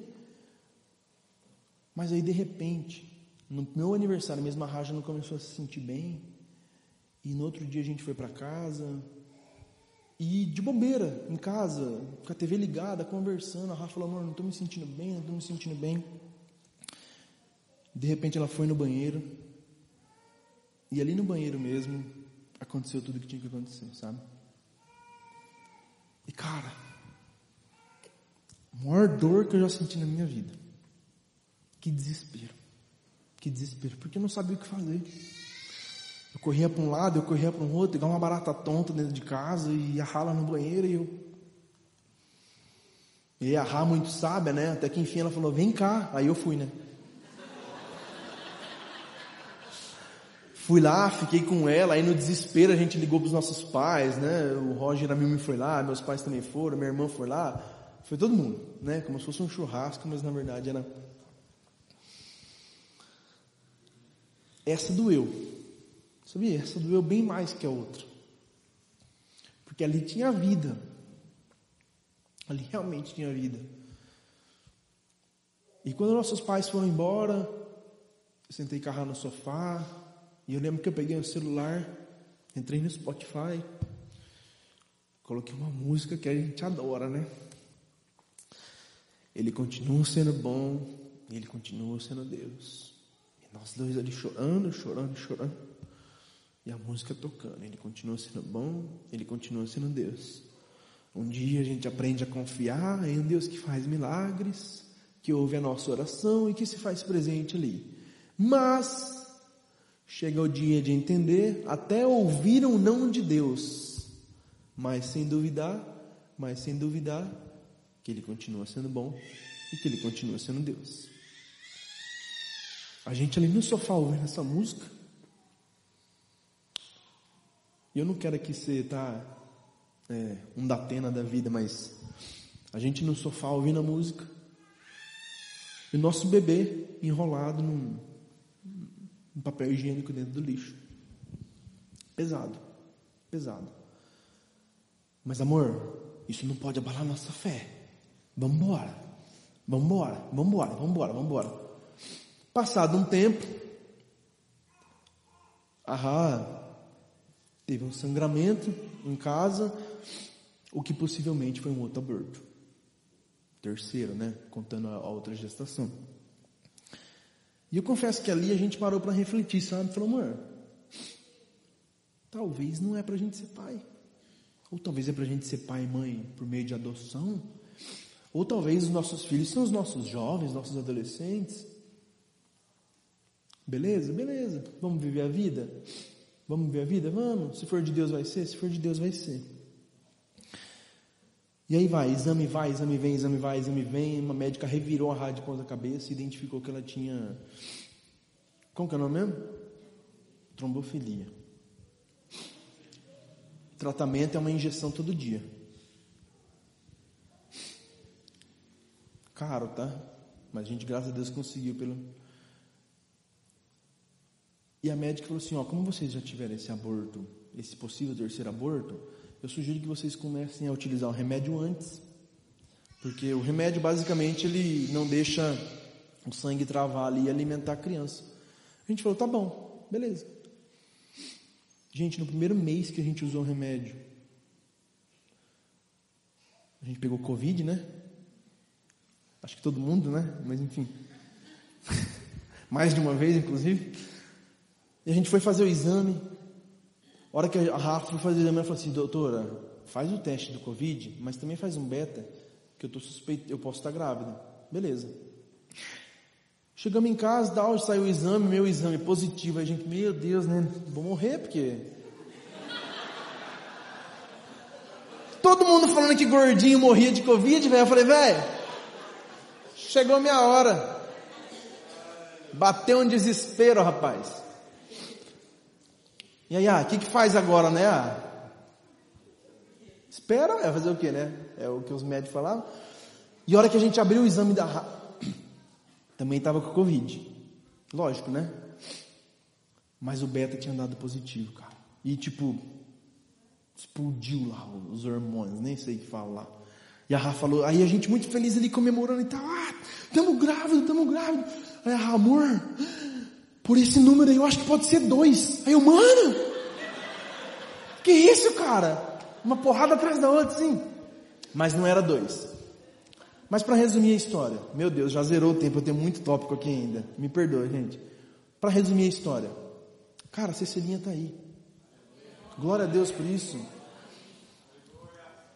Mas aí, de repente, no meu aniversário mesmo, a Raja não começou a se sentir bem. E no outro dia a gente foi para casa. E de bobeira, em casa, com a TV ligada, conversando. A Rafa falou, amor, não estou me sentindo bem, não estou me sentindo bem. De repente ela foi no banheiro. E ali no banheiro mesmo, aconteceu tudo que tinha que acontecer, sabe? E cara, a maior dor que eu já senti na minha vida. Que desespero. Que desespero, porque eu não sabia o que fazer. Eu corria para um lado, eu corria para um outro, igual uma barata tonta dentro de casa, e a rala no banheiro, e eu. E a Rá muito sábia, né? Até que enfim ela falou: vem cá. Aí eu fui, né? Fui lá, fiquei com ela, aí no desespero a gente ligou para os nossos pais, né? O Roger Amilme foi lá, meus pais também foram, minha irmã foi lá, foi todo mundo, né? Como se fosse um churrasco, mas na verdade era. Essa doeu, sabia? Essa doeu bem mais que a outra, porque ali tinha vida, ali realmente tinha vida. E quando nossos pais foram embora, eu sentei carro no sofá, e eu lembro que eu peguei o celular, entrei no Spotify, coloquei uma música que a gente adora, né? Ele continua sendo bom, ele continua sendo Deus. E nós dois ali chorando, chorando, chorando. E a música tocando. Ele continua sendo bom, ele continua sendo Deus. Um dia a gente aprende a confiar em um Deus que faz milagres, que ouve a nossa oração e que se faz presente ali. Mas Chega o dia de entender, até ouvir o não de Deus, mas sem duvidar, mas sem duvidar que Ele continua sendo bom e que Ele continua sendo Deus. A gente ali no sofá ouvindo essa música, e eu não quero aqui ser tá, é, um da pena da vida, mas a gente no sofá ouvindo a música, e o nosso bebê enrolado num, um papel higiênico dentro do lixo. Pesado, pesado. Mas amor, isso não pode abalar nossa fé. Embora, vamos embora, vamos embora. Passado um tempo, ah, teve um sangramento em casa, o que possivelmente foi um outro aborto. Terceiro, né? Contando a outra gestação. E eu confesso que ali a gente parou para refletir, sabe? Falou, amor, talvez não é para a gente ser pai. Ou talvez é para a gente ser pai e mãe por meio de adoção. Ou talvez os nossos filhos são os nossos jovens, nossos adolescentes. Beleza? Beleza. Vamos viver a vida? Vamos viver a vida? Vamos. Se for de Deus vai ser, se for de Deus vai ser. E aí vai, exame vai, exame vem, exame vai, exame vem. Uma médica revirou a rádio ponta cabeça e identificou que ela tinha. Como que é o nome mesmo? Trombofilia. O tratamento é uma injeção todo dia. Caro, tá? Mas a gente, graças a Deus, conseguiu pelo. E a médica falou assim: ó, como vocês já tiveram esse aborto, esse possível terceiro aborto, eu sugiro que vocês comecem a utilizar o remédio antes, porque o remédio basicamente ele não deixa o sangue travar ali e alimentar a criança. A gente falou, tá bom, beleza. Gente, no primeiro mês que a gente usou o remédio, a gente pegou Covid, né? Acho que todo mundo, né? Mas enfim. Mais de uma vez, inclusive. E a gente foi fazer o exame. A hora que a Rafa foi fazer o exame, ela falou assim: doutora, faz o teste do Covid, mas também faz um beta, que eu tô suspeito, eu posso estar grávida. Beleza. Chegamos em casa, da saiu o exame, meu exame positivo. Aí a gente, meu Deus, né? Vou morrer porque. Todo mundo falando que gordinho morria de Covid, velho. Eu falei, velho, chegou minha hora. Bateu um desespero, rapaz. E aí, ah, o que, que faz agora, né? Espera, é fazer o quê, né? É o que os médicos falavam. E a hora que a gente abriu o exame da também estava com Covid. Lógico, né? Mas o beta tinha dado positivo, cara. E tipo, explodiu lá os hormônios, nem sei o que falar. E a Rafa falou, aí a gente muito feliz ali comemorando e tal, ah, tamo grávido, tamo grávido. Aí a Rafa, amor, por esse número aí eu acho que pode ser dois. Aí eu, mano, que isso, cara? Uma porrada atrás da outra, sim. Mas não era dois. Mas para resumir a história, meu Deus, já zerou o tempo, eu tenho muito tópico aqui ainda. Me perdoe, gente. Para resumir a história, cara, a Cecilinha está aí. Glória a Deus por isso.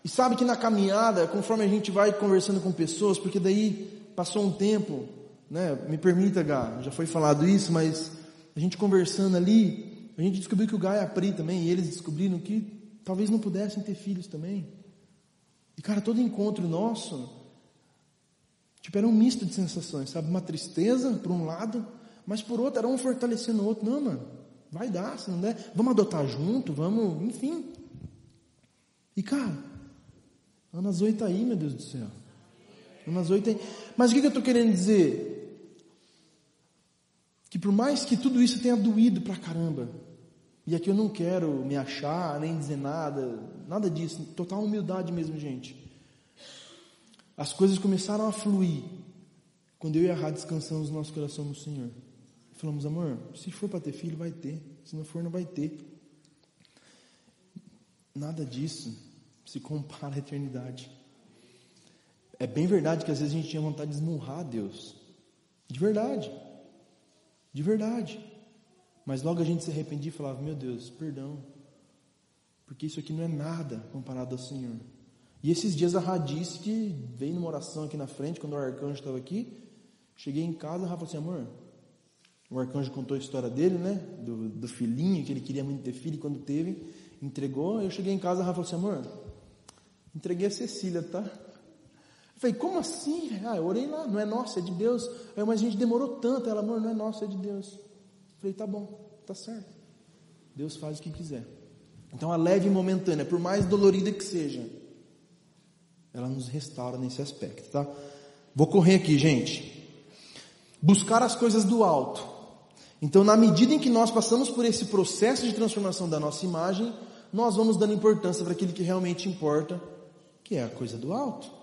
E sabe que na caminhada, conforme a gente vai conversando com pessoas, porque daí passou um tempo, né? Me permita, Gá, já foi falado isso, mas a gente conversando ali, a gente descobriu que o Gá é a Pri também, e eles descobriram que talvez não pudessem ter filhos também. E cara, todo encontro nosso, Tipo, era um misto de sensações, sabe? Uma tristeza por um lado, mas por outro era um fortalecendo o outro. Não, mano, vai dar, se não der, vamos adotar junto, vamos, enfim. E cara, Ana Zoe está aí, meu Deus do céu. Ana Zoe tem. Mas o que, que eu estou querendo dizer? Que por mais que tudo isso tenha doído pra caramba, e aqui eu não quero me achar, nem dizer nada, nada disso, total humildade mesmo, gente. As coisas começaram a fluir quando eu e a Rá descansamos o nosso coração no Senhor. Falamos, amor, se for para ter filho, vai ter. Se não for, não vai ter. Nada disso se compara à eternidade. É bem verdade que às vezes a gente tinha vontade de esmurrar Deus. De verdade. De verdade. Mas logo a gente se arrependia e falava, meu Deus, perdão. Porque isso aqui não é nada comparado ao Senhor. E esses dias a Rá disse que veio numa oração aqui na frente, quando o arcanjo estava aqui. Cheguei em casa, a Rá falou assim: amor, o arcanjo contou a história dele, né? Do, do filhinho, que ele queria muito ter filho, e quando teve, entregou. Eu cheguei em casa, a Rá falou assim: amor, entreguei a Cecília, tá? Falei, como assim? Ah, eu orei lá, não é nosso, é de Deus. Aí, mas a gente demorou tanto. Ela, amor, não é nosso, é de Deus. Eu falei, tá bom, tá certo. Deus faz o que quiser. Então a leve e momentânea, por mais dolorida que seja, ela nos restaura nesse aspecto, tá? Vou correr aqui, gente. Buscar as coisas do alto. Então, na medida em que nós passamos por esse processo de transformação da nossa imagem, nós vamos dando importância para aquilo que realmente importa, que é a coisa do alto.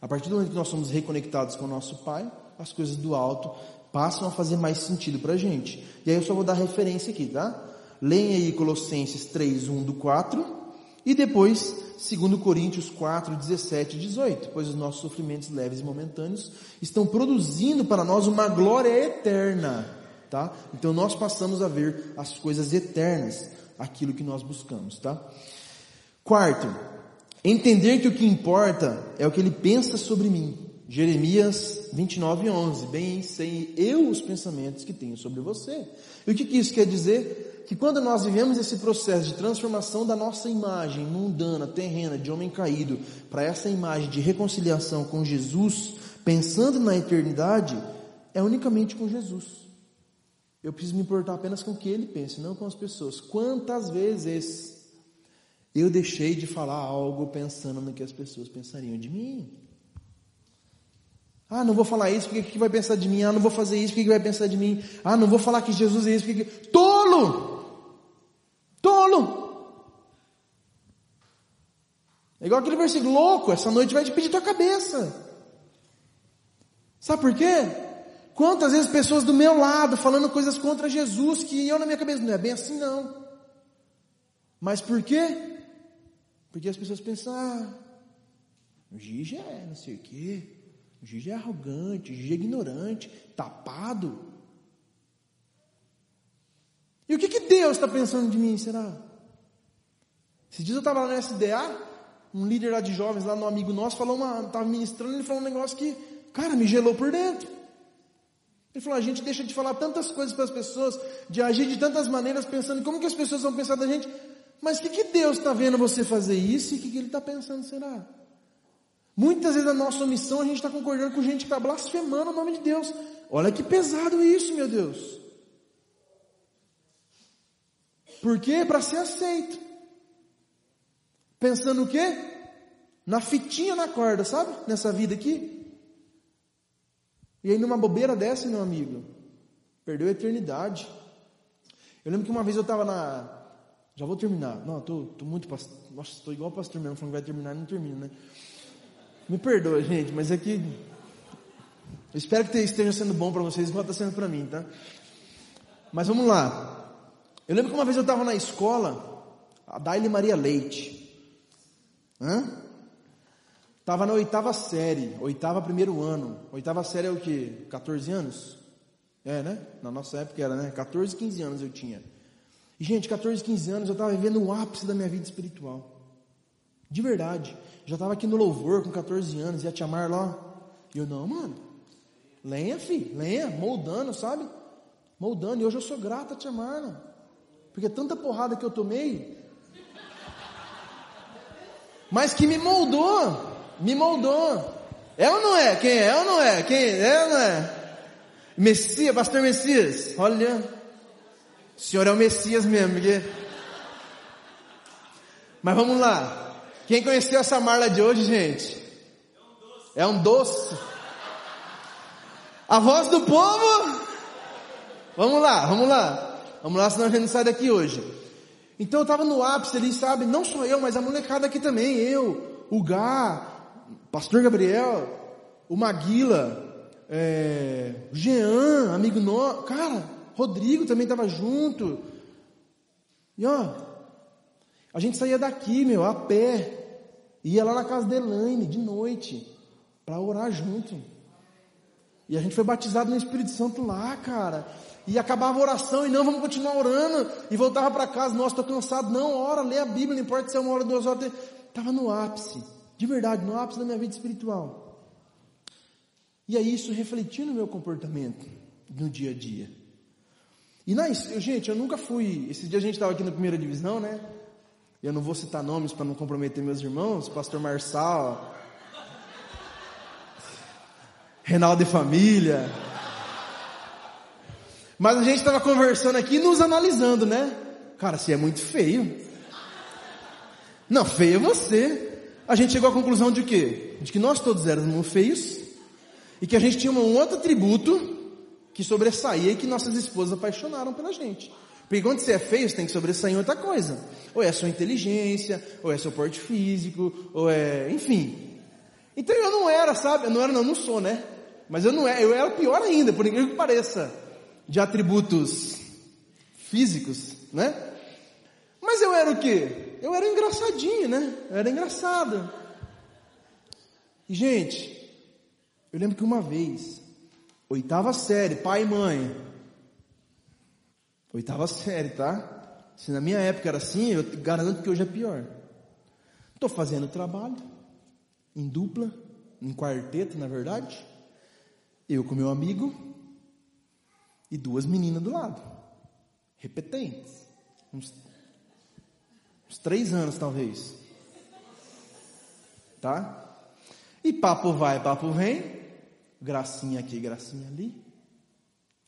A partir do momento que nós somos reconectados com o nosso Pai, as coisas do alto passam a fazer mais sentido para a gente. E aí eu só vou dar referência aqui, tá? Leia aí Colossenses 3, 1 do 4, e depois 2 Coríntios 4, 17 e 18, pois os nossos sofrimentos leves e momentâneos estão produzindo para nós uma glória eterna, tá? Então nós passamos a ver as coisas eternas, aquilo que nós buscamos, tá? Quarto, entender que o que importa é o que ele pensa sobre mim. Jeremias 29, 11. Bem sei eu os pensamentos que tenho sobre você. E o que, que isso quer dizer? que quando nós vivemos esse processo de transformação da nossa imagem mundana, terrena, de homem caído, para essa imagem de reconciliação com Jesus, pensando na eternidade, é unicamente com Jesus. Eu preciso me importar apenas com o que ele pensa, não com as pessoas. Quantas vezes eu deixei de falar algo pensando no que as pessoas pensariam de mim? Ah, não vou falar isso, porque que vai pensar de mim? Ah, não vou fazer isso, porque que vai pensar de mim? Ah, não vou falar que Jesus é isso, porque... Tolo! Tolo! É igual aquele versículo, louco, essa noite vai te pedir tua cabeça. Sabe por quê? Quantas vezes pessoas do meu lado falando coisas contra Jesus que eu na minha cabeça não é bem assim não. Mas por quê? Porque as pessoas pensam, ah, o Gigi é não sei o quê, o Gigi é arrogante, o Gigi é ignorante, tapado. E o que, que Deus está pensando de mim, será? Esses dias eu estava lá na SDA, um líder lá de jovens, lá no amigo nosso, falou uma, estava ministrando, ele falou um negócio que, cara, me gelou por dentro. Ele falou: a gente deixa de falar tantas coisas para as pessoas, de agir de tantas maneiras, pensando como que as pessoas vão pensar da gente, mas o que, que Deus está vendo você fazer isso e o que, que Ele está pensando, será? Muitas vezes a nossa omissão a gente está concordando com gente que está blasfemando o nome de Deus. Olha que pesado isso, meu Deus. Por quê? Para ser aceito. Pensando o quê? Na fitinha na corda, sabe? Nessa vida aqui. E aí numa bobeira dessa, meu amigo, perdeu a eternidade. Eu lembro que uma vez eu estava na. Já vou terminar. Não, tô, tô muito. Past... Nossa, estou igual o pastor mesmo, falando que vai terminar e não termina, né? Me perdoa, gente, mas é que. Eu espero que esteja sendo bom para vocês, igual está sendo para mim, tá? Mas vamos lá. Eu lembro que uma vez eu estava na escola, a Daile Maria Leite. Hã? Estava na oitava série, oitava primeiro ano. Oitava série é o que? 14 anos? É, né? Na nossa época era, né? 14, 15 anos eu tinha. E, gente, 14, 15 anos eu estava vivendo o ápice da minha vida espiritual. De verdade. Já estava aqui no louvor com 14 anos, ia te amar lá. E eu, não, mano. Lenha, filho, lenha, moldando, sabe? Moldando. E hoje eu sou grato a te amar, não. Porque tanta porrada que eu tomei. Mas que me moldou me moldou. É ou não é? Quem é? É ou não é? Quem é ou não é? Messias, pastor Messias, olha. O senhor é o Messias mesmo, porque... Mas vamos lá. Quem conheceu essa Marla de hoje, gente? É um doce. A voz do povo. Vamos lá, vamos lá. Vamos lá, senão a gente não sai daqui hoje. Então eu estava no ápice ali, sabe? Não só eu, mas a molecada aqui também. Eu, o Gá, Pastor Gabriel, o Maguila, é, Jean, amigo nosso, cara, Rodrigo também estava junto. E ó, a gente saía daqui, meu, a pé, ia lá na casa da Elaine de noite, para orar junto. E a gente foi batizado no Espírito Santo lá, cara. E acabava a oração e não, vamos continuar orando. E voltava para casa, nossa, estou cansado. Não, ora, lê a Bíblia, não importa se é uma hora, duas horas. Estava no ápice. De verdade, no ápice da minha vida espiritual. E aí isso refletiu no meu comportamento no dia a dia. E na, gente, eu nunca fui. Esse dia a gente estava aqui na primeira divisão, né? Eu não vou citar nomes para não comprometer meus irmãos, Pastor Marçal, Renaldo de Família. Mas a gente estava conversando aqui, nos analisando, né? Cara, você é muito feio. Não, feio é você a gente chegou à conclusão de quê? De que nós todos éramos feios e que a gente tinha um outro atributo que sobressaía e que nossas esposas apaixonaram pela gente. Porque quando você é feio, você tem que sobressair em outra coisa. Ou é a sua inteligência, ou é seu porte físico, ou é, enfim. Então eu não era, sabe? Eu não era, não, não sou, né? Mas eu não era, eu era pior ainda, por incrível que pareça, de atributos físicos, né? Mas eu era o quê? eu era engraçadinho, né? Eu era engraçado. E, gente, eu lembro que uma vez, oitava série, pai e mãe, oitava série, tá? Se na minha época era assim, eu garanto que hoje é pior. Estou fazendo trabalho, em dupla, em quarteto, na verdade. Eu com meu amigo e duas meninas do lado, repetentes, uns Uns três anos, talvez. Tá? E papo vai, papo vem. Gracinha aqui, gracinha ali.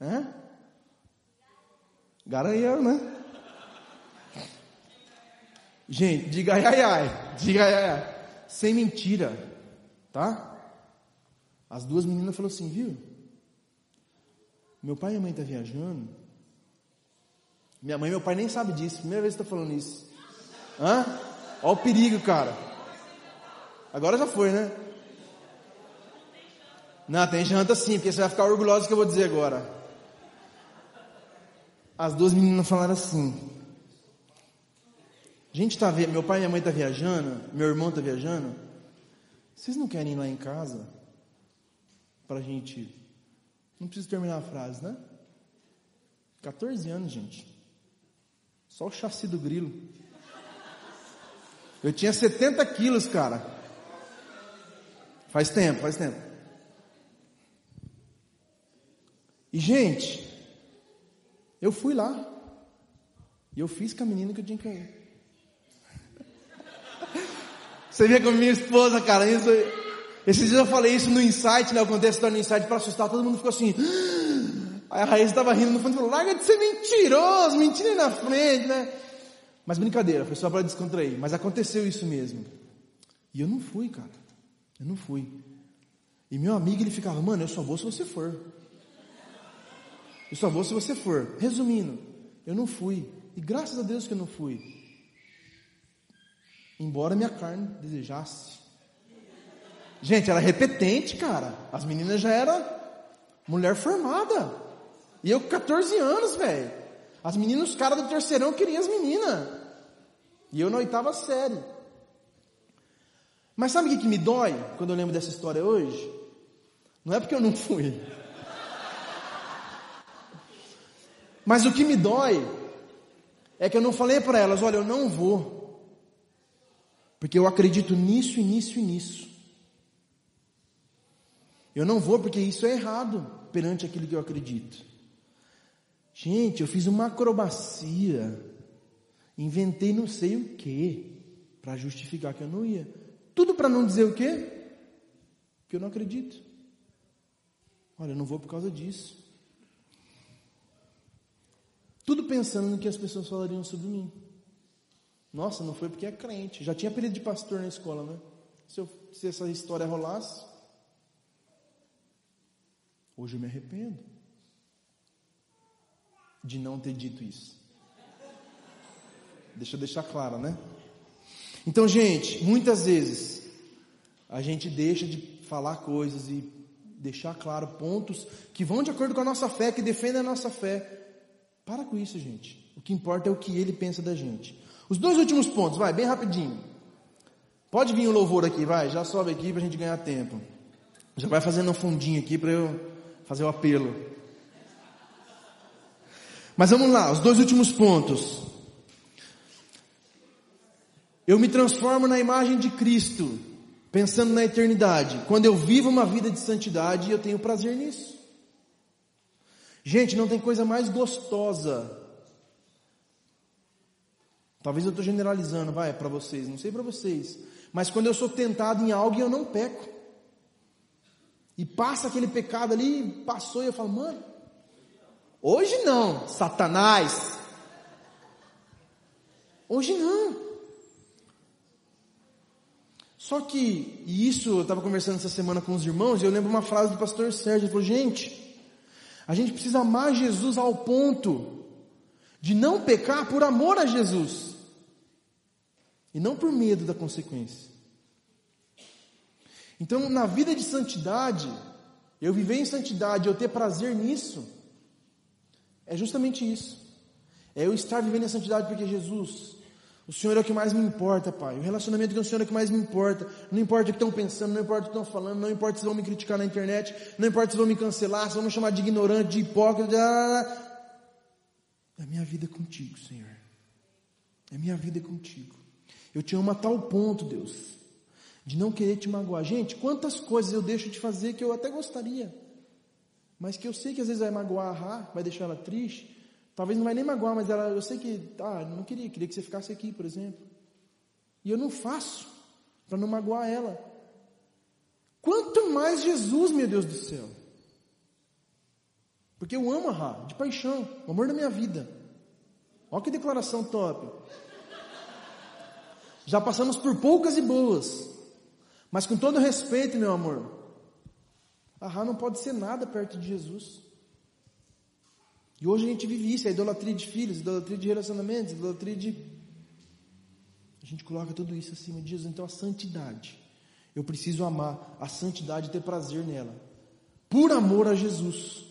Hã? Garanhão, né? Gente, diga ai ai ai. Diga ai ai ai. Sem mentira. Tá? As duas meninas falaram assim, viu? Meu pai e a mãe estão tá viajando. Minha mãe e meu pai nem sabem disso. Primeira vez que estou falando isso. Hã? Olha o perigo, cara. Agora já foi, né? Não, tem janta sim, porque você vai ficar orgulhoso do que eu vou dizer agora. As duas meninas falaram assim. Gente está vendo, meu pai e minha mãe tá viajando, meu irmão está viajando. Vocês não querem ir lá em casa? Para a gente. Não preciso terminar a frase, né? 14 anos, gente. Só o chassi do grilo. Eu tinha 70 quilos, cara. Faz tempo, faz tempo. E, gente, eu fui lá. E eu fiz com a menina que eu tinha que ir. Você vê com minha esposa, cara, isso. Esses dias eu falei isso no insight, né? Eu contei essa no insight para assustar, todo mundo ficou assim. Aí a Raíssa estava rindo no fundo e falou, larga de ser mentiroso, mentira na frente, né? Mas brincadeira, foi só para descontrair. Mas aconteceu isso mesmo. E eu não fui, cara. Eu não fui. E meu amigo, ele ficava, mano, eu só vou se você for. Eu só vou se você for. Resumindo, eu não fui. E graças a Deus que eu não fui. Embora minha carne desejasse. Gente, era repetente, cara. As meninas já eram mulher formada. E eu com 14 anos, velho. As meninas, os caras do terceirão queriam as meninas. E eu na oitava série. Mas sabe o que, que me dói quando eu lembro dessa história hoje? Não é porque eu não fui. Mas o que me dói é que eu não falei para elas, olha, eu não vou. Porque eu acredito nisso e nisso e nisso. Eu não vou porque isso é errado perante aquilo que eu acredito. Gente, eu fiz uma acrobacia, inventei não sei o que para justificar que eu não ia. Tudo para não dizer o quê? Que eu não acredito. Olha, eu não vou por causa disso. Tudo pensando no que as pessoas falariam sobre mim. Nossa, não foi porque é crente. Já tinha apelido de pastor na escola, né? Se, eu, se essa história rolasse. Hoje eu me arrependo de não ter dito isso. Deixa eu deixar claro, né? Então, gente, muitas vezes a gente deixa de falar coisas e deixar claro pontos que vão de acordo com a nossa fé, que defendem a nossa fé. Para com isso, gente. O que importa é o que ele pensa da gente. Os dois últimos pontos, vai, bem rapidinho. Pode vir o louvor aqui, vai, já sobe aqui para a gente ganhar tempo. Já vai fazendo um fundinho aqui para eu fazer o apelo. Mas vamos lá, os dois últimos pontos. Eu me transformo na imagem de Cristo, pensando na eternidade. Quando eu vivo uma vida de santidade, eu tenho prazer nisso. Gente, não tem coisa mais gostosa. Talvez eu estou generalizando, vai, para vocês, não sei para vocês. Mas quando eu sou tentado em algo e eu não peco. E passa aquele pecado ali, passou e eu falo, mano, hoje não, Satanás. Hoje não. Só que, e isso eu estava conversando essa semana com os irmãos, e eu lembro uma frase do pastor Sérgio, ele falou, gente, a gente precisa amar Jesus ao ponto de não pecar por amor a Jesus e não por medo da consequência. Então, na vida de santidade, eu viver em santidade, eu ter prazer nisso, é justamente isso. É eu estar vivendo em santidade porque Jesus o Senhor é o que mais me importa, Pai. O relacionamento com o Senhor é o que mais me importa. Não importa o que estão pensando, não importa o que estão falando, não importa se vão me criticar na internet, não importa se vão me cancelar, se vão me chamar de ignorante, de hipócrita. É a minha vida contigo, Senhor. É a minha vida contigo. Eu te amo a tal ponto, Deus, de não querer te magoar. Gente, quantas coisas eu deixo de fazer que eu até gostaria, mas que eu sei que às vezes vai magoar vai deixar ela triste, Talvez não vai nem magoar, mas ela, eu sei que, ah, não queria, queria que você ficasse aqui, por exemplo. E eu não faço para não magoar ela. Quanto mais Jesus, meu Deus do céu. Porque eu amo a Rá, de paixão, o amor da minha vida. Olha que declaração top. Já passamos por poucas e boas. Mas com todo respeito, meu amor, a Rá não pode ser nada perto de Jesus. E hoje a gente vive isso, a idolatria de filhos, a idolatria de relacionamentos, a idolatria de. A gente coloca tudo isso acima de Jesus. Então a santidade. Eu preciso amar a santidade e ter prazer nela. por amor a Jesus.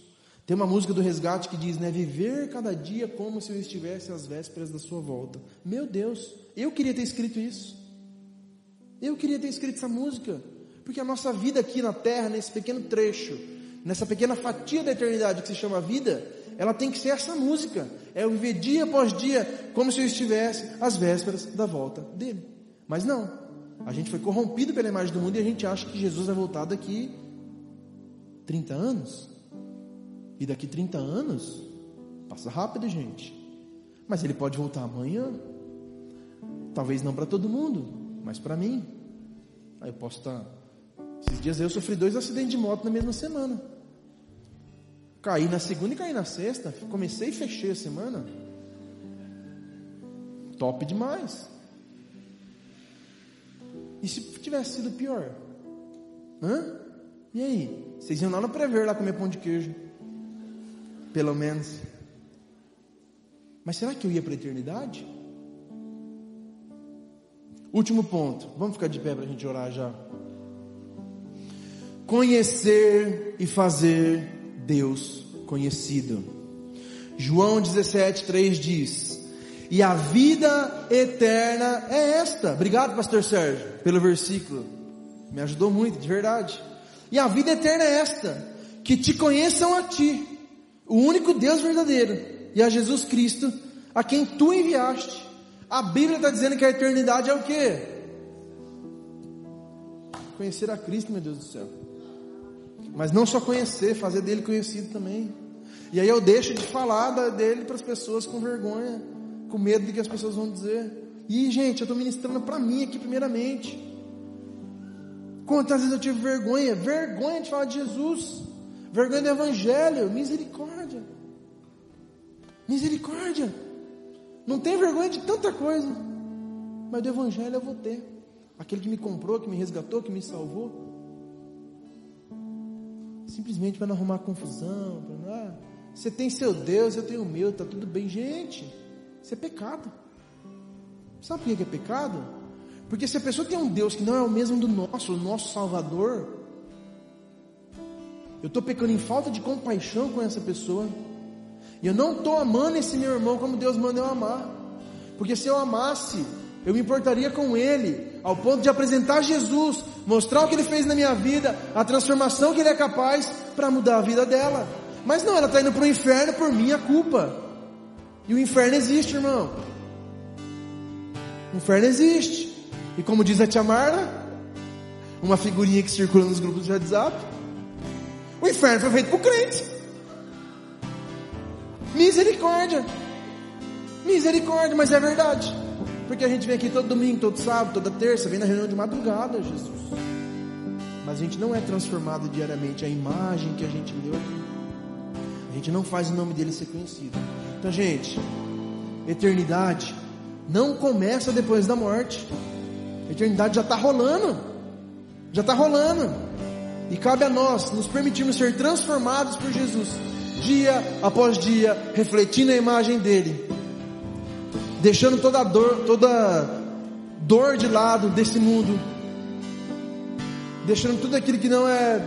Tem uma música do resgate que diz, né? Viver cada dia como se eu estivesse às vésperas da sua volta. Meu Deus, eu queria ter escrito isso. Eu queria ter escrito essa música. Porque a nossa vida aqui na terra, nesse pequeno trecho, nessa pequena fatia da eternidade que se chama vida, ela tem que ser essa música. É eu viver dia após dia como se eu estivesse às vésperas da volta dele. Mas não. A gente foi corrompido pela imagem do mundo e a gente acha que Jesus vai voltar daqui 30 anos. E daqui 30 anos, passa rápido, gente. Mas ele pode voltar amanhã. Talvez não para todo mundo, mas para mim. Aí eu posso estar. Esses dias eu sofri dois acidentes de moto na mesma semana. Caí na segunda e caí na sexta. Comecei e fechei a semana. Top demais. E se tivesse sido pior? Hã? E aí? Vocês iam lá no Prever lá comer pão de queijo pelo menos. Mas será que eu ia para a eternidade? Último ponto, vamos ficar de pé para a gente orar já. Conhecer e fazer Deus conhecido. João 17, 3 diz: E a vida eterna é esta. Obrigado, Pastor Sérgio, pelo versículo. Me ajudou muito, de verdade. E a vida eterna é esta: que te conheçam a ti, o único Deus verdadeiro, e a Jesus Cristo, a quem tu enviaste. A Bíblia está dizendo que a eternidade é o quê? Conhecer a Cristo, meu Deus do céu. Mas não só conhecer, fazer dele conhecido também. E aí eu deixo de falar dele para as pessoas com vergonha, com medo de que as pessoas vão dizer. E gente, eu estou ministrando para mim aqui primeiramente. Quantas vezes eu tive vergonha? Vergonha de falar de Jesus. Vergonha do Evangelho, misericórdia. Misericórdia. Não tem vergonha de tanta coisa, mas do Evangelho eu vou ter. Aquele que me comprou, que me resgatou, que me salvou. Simplesmente para não arrumar confusão. Para, ah, você tem seu Deus, eu tenho o meu, está tudo bem. Gente, isso é pecado. Sabe por que é pecado? Porque se a pessoa tem um Deus que não é o mesmo do nosso, o nosso Salvador, eu estou pecando em falta de compaixão com essa pessoa. E eu não estou amando esse meu irmão como Deus manda eu amar. Porque se eu amasse, eu me importaria com ele, ao ponto de apresentar Jesus, mostrar o que ele fez na minha vida, a transformação que ele é capaz para mudar a vida dela. Mas não, ela está indo para o inferno por minha culpa. E o inferno existe, irmão. O inferno existe. E como diz a tia Marla, uma figurinha que circula nos grupos de WhatsApp, o inferno foi feito o crente. Misericórdia. Misericórdia, mas é verdade. Porque a gente vem aqui todo domingo, todo sábado, toda terça, vem na reunião de madrugada, Jesus. Mas a gente não é transformado diariamente a imagem que a gente leu aqui. A gente não faz o nome dele ser conhecido. Então, gente, eternidade não começa depois da morte. A eternidade já está rolando. Já está rolando. E cabe a nós nos permitirmos ser transformados por Jesus, dia após dia, refletindo a imagem dele, deixando toda dor, toda dor de lado desse mundo, deixando tudo aquilo que não é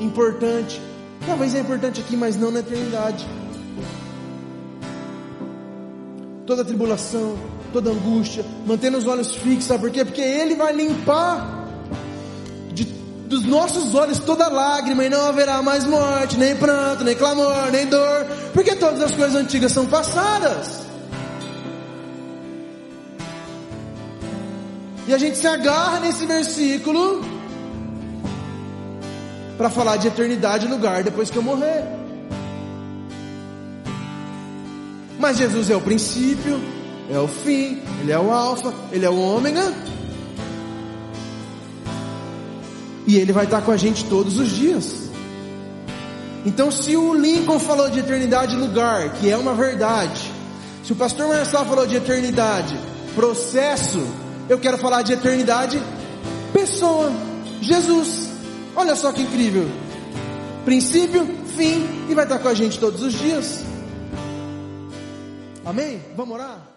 importante. Talvez é importante aqui, mas não na eternidade. Toda tribulação, toda angústia, mantendo os olhos fixos, sabe por quê? Porque Ele vai limpar dos nossos olhos toda lágrima, e não haverá mais morte, nem pranto, nem clamor, nem dor, porque todas as coisas antigas são passadas. E a gente se agarra nesse versículo para falar de eternidade e lugar depois que eu morrer. Mas Jesus é o princípio, é o fim, Ele é o alfa, Ele é o ômega. E Ele vai estar com a gente todos os dias. Então, se o Lincoln falou de eternidade e lugar, que é uma verdade, se o pastor Marcelo falou de eternidade, processo, eu quero falar de eternidade, pessoa, Jesus. Olha só que incrível. Princípio, fim, e vai estar com a gente todos os dias. Amém? Vamos orar?